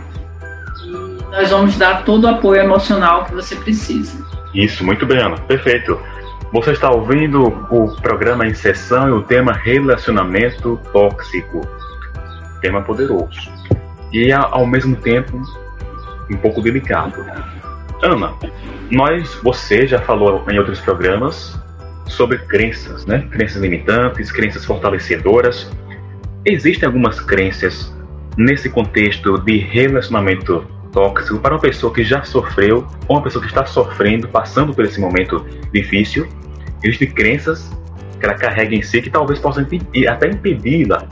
E nós vamos dar todo o apoio emocional que você precisa. Isso, muito bem, Ana. Perfeito. Você está ouvindo o programa em sessão e o tema relacionamento tóxico. Tema poderoso. E ao mesmo tempo um pouco delicado. Ana, nós, você já falou em outros programas sobre crenças, né? Crenças limitantes, crenças fortalecedoras. Existem algumas crenças nesse contexto de relacionamento tóxico para uma pessoa que já sofreu ou uma pessoa que está sofrendo, passando por esse momento difícil. Existem crenças que ela carrega em si que talvez possam até impedi-la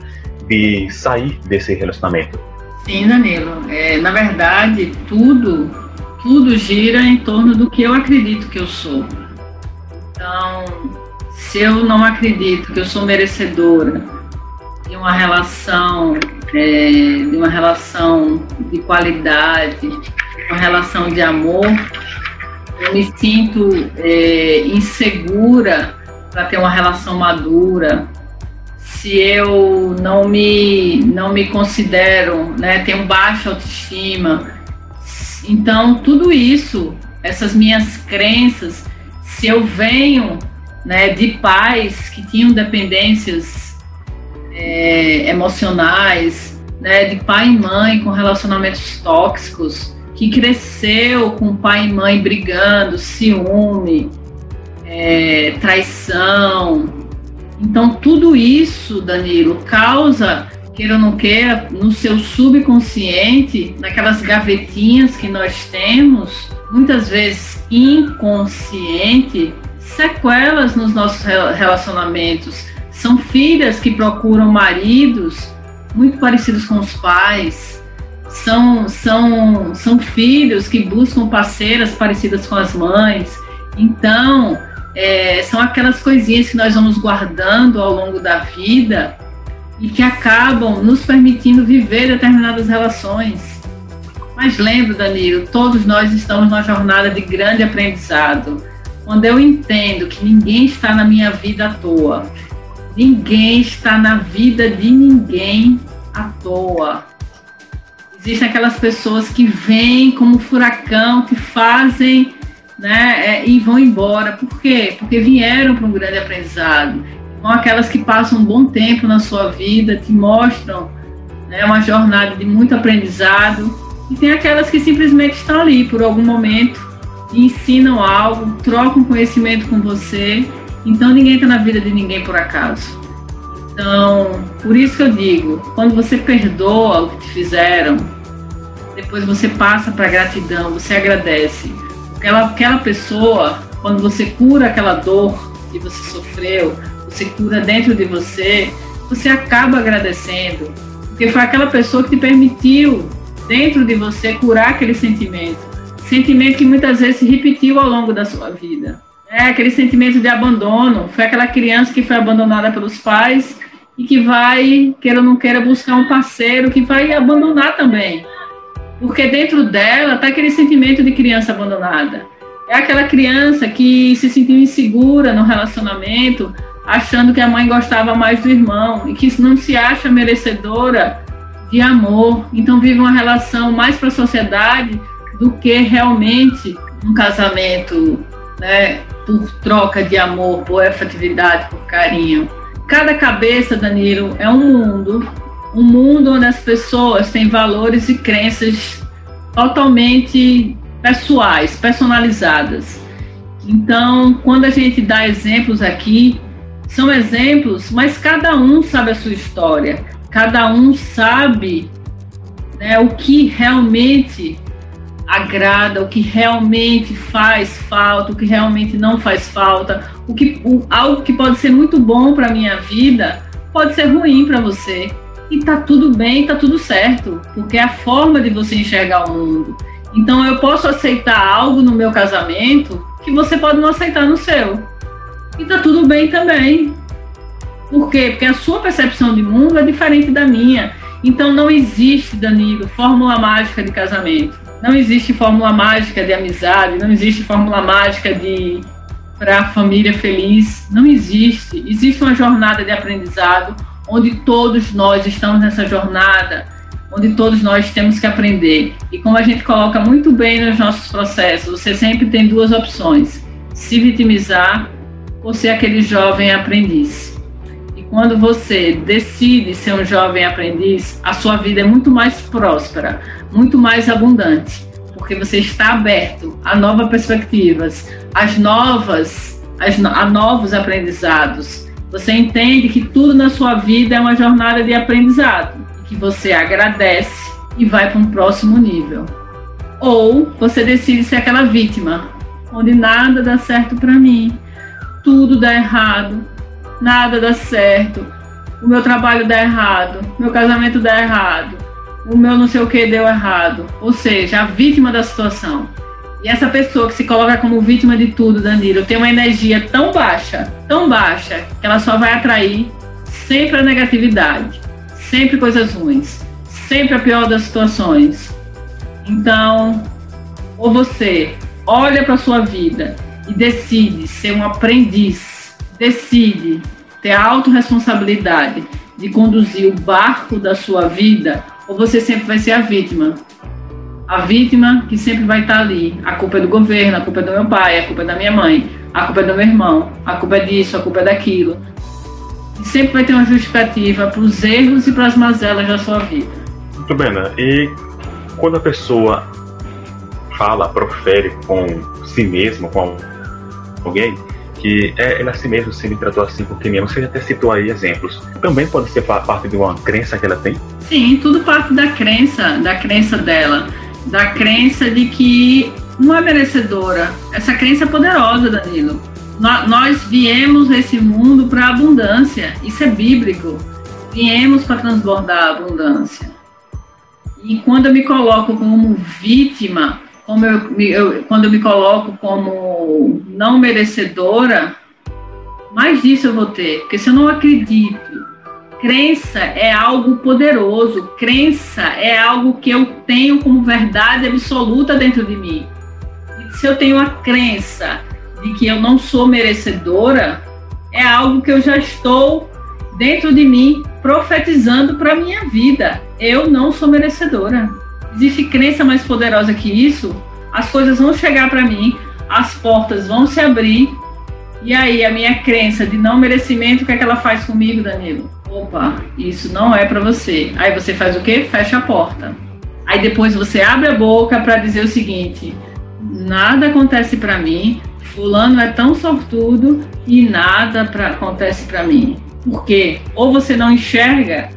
de sair desse relacionamento. Sim, Danilo. É, na verdade, tudo, tudo gira em torno do que eu acredito que eu sou. Então, se eu não acredito que eu sou merecedora de uma relação, é, de uma relação de qualidade, uma relação de amor, eu me sinto é, insegura para ter uma relação madura, se eu não me não me considero, né, tenho baixa autoestima. Então, tudo isso, essas minhas crenças, se eu venho, né, de pais que tinham dependências é, emocionais, né, de pai e mãe com relacionamentos tóxicos, que cresceu com pai e mãe brigando, ciúme, é, traição, então, tudo isso, Danilo, causa, queira ou não queira, no seu subconsciente, naquelas gavetinhas que nós temos, muitas vezes inconsciente, sequelas nos nossos relacionamentos. São filhas que procuram maridos muito parecidos com os pais. São, são, são filhos que buscam parceiras parecidas com as mães. Então, é, são aquelas coisinhas que nós vamos guardando ao longo da vida e que acabam nos permitindo viver determinadas relações. Mas lembro, Danilo, todos nós estamos numa jornada de grande aprendizado. Quando eu entendo que ninguém está na minha vida à toa, ninguém está na vida de ninguém à toa. Existem aquelas pessoas que vêm como furacão, que fazem né, é, e vão embora. Por quê? Porque vieram para um grande aprendizado são aquelas que passam um bom tempo na sua vida, te mostram né, uma jornada de muito aprendizado, e tem aquelas que simplesmente estão ali por algum momento, ensinam algo, trocam conhecimento com você. Então ninguém está na vida de ninguém por acaso. Então, por isso que eu digo, quando você perdoa o que te fizeram, depois você passa para gratidão, você agradece. Aquela, pessoa, quando você cura aquela dor que você sofreu, você cura dentro de você, você acaba agradecendo. Porque foi aquela pessoa que te permitiu, dentro de você, curar aquele sentimento. Sentimento que muitas vezes se repetiu ao longo da sua vida. É aquele sentimento de abandono. Foi aquela criança que foi abandonada pelos pais e que vai, queira ou não queira, buscar um parceiro que vai abandonar também. Porque dentro dela está aquele sentimento de criança abandonada. É aquela criança que se sentiu insegura no relacionamento, achando que a mãe gostava mais do irmão e que não se acha merecedora de amor. Então vive uma relação mais para a sociedade do que realmente um casamento, né, por troca de amor, por afetividade, por carinho. Cada cabeça, Danilo, é um mundo, um mundo onde as pessoas têm valores e crenças totalmente pessoais, personalizadas. Então, quando a gente dá exemplos aqui, são exemplos, mas cada um sabe a sua história, cada um sabe né, o que realmente agrada, o que realmente faz falta, o que realmente não faz falta, o que o, algo que pode ser muito bom para minha vida pode ser ruim para você. E tá tudo bem, tá tudo certo, porque é a forma de você enxergar o mundo. Então eu posso aceitar algo no meu casamento que você pode não aceitar no seu. E tá tudo bem também. Por quê? Porque a sua percepção de mundo é diferente da minha. Então não existe, Danilo, fórmula mágica de casamento. Não existe fórmula mágica de amizade, não existe fórmula mágica de para a família feliz. Não existe. Existe uma jornada de aprendizado onde todos nós estamos nessa jornada, onde todos nós temos que aprender. E como a gente coloca muito bem nos nossos processos, você sempre tem duas opções: se vitimizar ou ser aquele jovem aprendiz. E quando você decide ser um jovem aprendiz, a sua vida é muito mais próspera, muito mais abundante, porque você está aberto a novas perspectivas, às novas, às, a novos aprendizados. Você entende que tudo na sua vida é uma jornada de aprendizado, que você agradece e vai para um próximo nível. Ou você decide ser aquela vítima, onde nada dá certo para mim, tudo dá errado, nada dá certo, o meu trabalho dá errado, meu casamento dá errado, o meu não sei o que deu errado. Ou seja, a vítima da situação. E essa pessoa que se coloca como vítima de tudo, Danilo, tem uma energia tão baixa, tão baixa, que ela só vai atrair sempre a negatividade, sempre coisas ruins, sempre a pior das situações. Então, ou você olha para sua vida e decide ser um aprendiz, decide ter a autorresponsabilidade de conduzir o barco da sua vida, ou você sempre vai ser a vítima. A vítima que sempre vai estar ali. A culpa é do governo, a culpa é do meu pai, a culpa é da minha mãe, a culpa é do meu irmão, a culpa é disso, a culpa é daquilo. E sempre vai ter uma justificativa para os erros e para as mazelas da sua vida. Muito bem, né? E quando a pessoa fala, profere com si mesma, com alguém que é, ele a si mesmo se me tratou assim porque mesmo. Você até citou aí exemplos. Também pode ser parte de uma crença que ela tem? Sim, tudo parte da crença, da crença dela. Da crença de que não é merecedora. Essa crença é poderosa, Danilo. Nós viemos esse mundo para abundância. Isso é bíblico. Viemos para transbordar a abundância. E quando eu me coloco como vítima, como eu, eu, quando eu me coloco como não merecedora, mais disso eu vou ter. Porque se eu não acredito Crença é algo poderoso, crença é algo que eu tenho como verdade absoluta dentro de mim. E se eu tenho a crença de que eu não sou merecedora, é algo que eu já estou dentro de mim profetizando para minha vida. Eu não sou merecedora. Existe crença mais poderosa que isso? As coisas vão chegar para mim, as portas vão se abrir. E aí, a minha crença de não merecimento, o que é que ela faz comigo, Danilo? Opa, isso não é para você. Aí você faz o quê? Fecha a porta. Aí depois você abre a boca para dizer o seguinte: nada acontece para mim, fulano é tão sortudo e nada pra, acontece para mim. Porque ou você não enxerga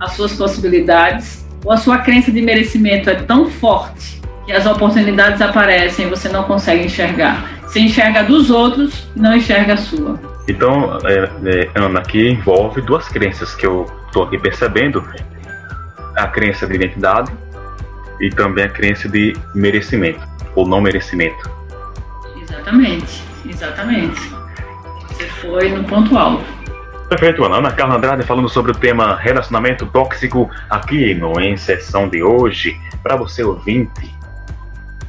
as suas possibilidades, ou a sua crença de merecimento é tão forte que as oportunidades aparecem e você não consegue enxergar. Você enxerga dos outros não enxerga a sua. Então, é, é, Ana, aqui envolve duas crenças que eu estou aqui percebendo: a crença de identidade e também a crença de merecimento ou não merecimento. Exatamente, exatamente. Você foi no ponto alto. Perfeito, Ana. Ana Carla Andrade falando sobre o tema relacionamento tóxico aqui no Em Sessão de hoje. Para você ouvinte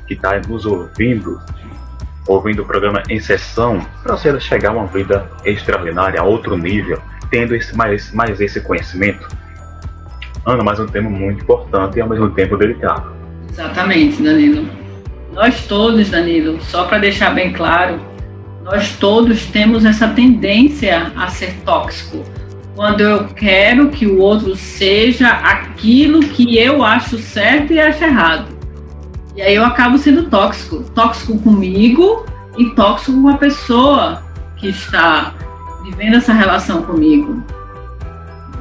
que está nos ouvindo, ouvindo o programa Em Sessão, para você chegar a uma vida extraordinária, a outro nível, tendo esse, mais, mais esse conhecimento. Ana, mais um tema muito importante e ao mesmo tempo delicado. Exatamente, Danilo. Nós todos, Danilo, só para deixar bem claro, nós todos temos essa tendência a ser tóxico. Quando eu quero que o outro seja aquilo que eu acho certo e acho errado. E aí eu acabo sendo tóxico. Tóxico comigo e tóxico com a pessoa que está vivendo essa relação comigo.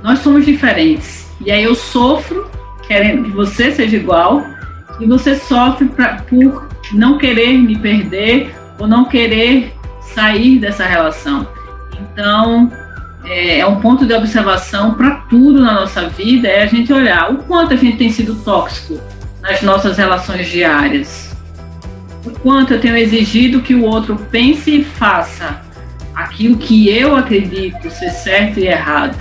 Nós somos diferentes. E aí eu sofro querendo que você seja igual e você sofre pra, por não querer me perder ou não querer sair dessa relação. Então, é, é um ponto de observação para tudo na nossa vida é a gente olhar o quanto a gente tem sido tóxico nas nossas relações diárias. O quanto eu tenho exigido que o outro pense e faça aquilo que eu acredito ser certo e errado.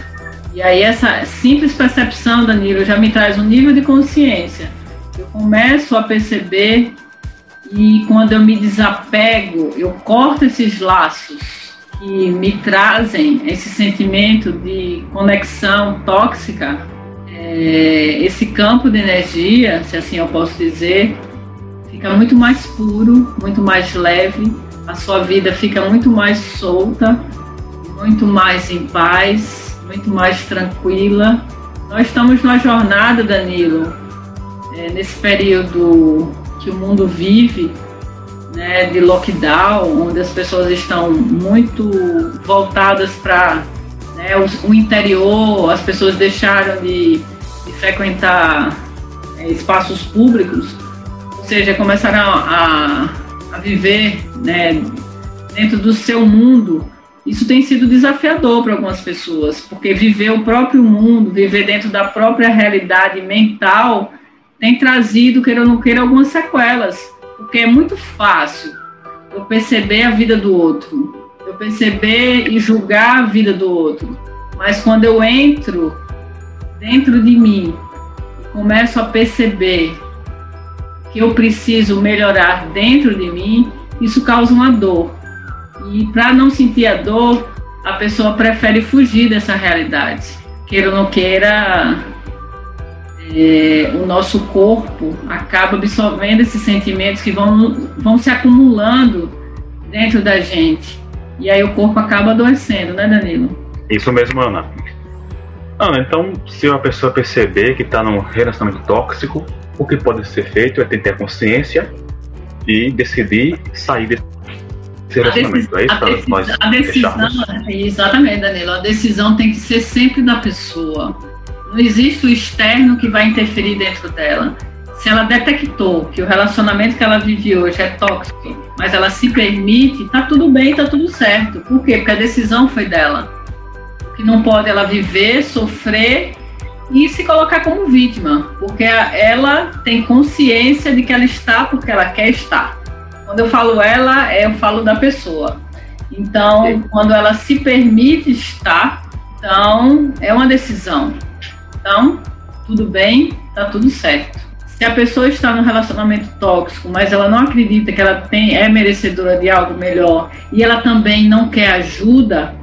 E aí essa simples percepção, Danilo, já me traz um nível de consciência. Eu começo a perceber e quando eu me desapego, eu corto esses laços que me trazem esse sentimento de conexão tóxica, é, esse campo de energia, se assim eu posso dizer, fica muito mais puro, muito mais leve, a sua vida fica muito mais solta, muito mais em paz, muito mais tranquila. Nós estamos numa jornada, Danilo, é, nesse período que o mundo vive, né, de lockdown, onde as pessoas estão muito voltadas para né, o, o, interior, as pessoas deixaram de, frequentar é, espaços públicos, ou seja, começaram a, a viver né, dentro do seu mundo. Isso tem sido desafiador para algumas pessoas, porque viver o próprio mundo, viver dentro da própria realidade mental, tem trazido, queira ou não queira, algumas sequelas. Porque é muito fácil eu perceber a vida do outro, eu perceber e julgar a vida do outro. Mas quando eu entro dentro de mim começo a perceber que eu preciso melhorar dentro de mim, isso causa uma dor. E para não sentir a dor, a pessoa prefere fugir dessa realidade. Queira ou não queira, é, o nosso corpo acaba absorvendo esses sentimentos que vão, vão se acumulando dentro da gente. E aí o corpo acaba adoecendo, né, Danilo? Isso mesmo, Ana. Ana, então, se uma pessoa perceber que está num relacionamento tóxico, o que pode ser feito é ter consciência e decidir sair desse relacionamento. É isso a, decisão, a decisão, exatamente, Danilo. A decisão tem que ser sempre da pessoa não existe o externo que vai interferir dentro dela. Se ela detectou que o relacionamento que ela vive hoje é tóxico, mas ela se permite, tá tudo bem, tá tudo certo. Por quê? Porque a decisão foi dela. Que não pode ela viver, sofrer e se colocar como vítima, porque ela tem consciência de que ela está porque ela quer estar. Quando eu falo ela, eu falo da pessoa. Então, quando ela se permite estar, Então, é uma decisão. Então, tudo bem, tá tudo certo. Se a pessoa está num relacionamento tóxico, mas ela não acredita que ela tem, é merecedora de algo melhor e ela também não quer ajuda,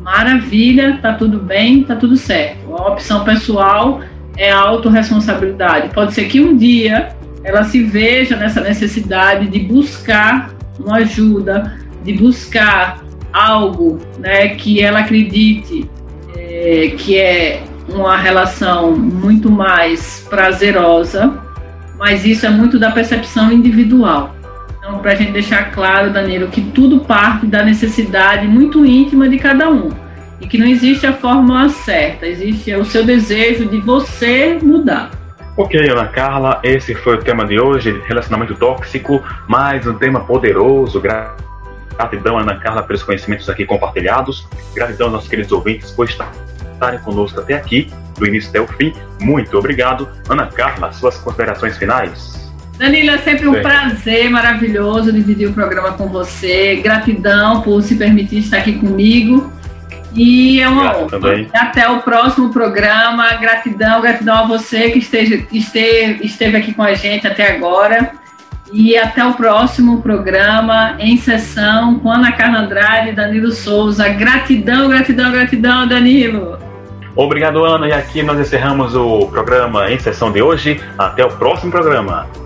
maravilha, tá tudo bem, tá tudo certo. A opção pessoal é a autorresponsabilidade. Pode ser que um dia ela se veja nessa necessidade de buscar uma ajuda, de buscar algo né, que ela acredite é, que é uma relação muito mais prazerosa, mas isso é muito da percepção individual. Então, para a gente deixar claro, Danilo, que tudo parte da necessidade muito íntima de cada um e que não existe a fórmula certa, existe o seu desejo de você mudar. Ok, Ana Carla, esse foi o tema de hoje, relacionamento tóxico, mais um tema poderoso. Gratidão, Ana Carla, pelos conhecimentos aqui compartilhados. Gratidão aos nossos queridos ouvintes por estarem conosco até aqui, do início até o fim. Muito obrigado. Ana Carla, suas considerações finais. Danilo, é sempre um Bem. prazer maravilhoso dividir o programa com você. Gratidão por se permitir estar aqui comigo. E é uma honra. Até o próximo programa. Gratidão, gratidão a você que esteja, esteve, esteve aqui com a gente até agora. E até o próximo programa em sessão com Ana Carla Andrade e Danilo Souza. Gratidão, gratidão, gratidão, Danilo. Obrigado, Ana. E aqui nós encerramos o programa em sessão de hoje. Até o próximo programa.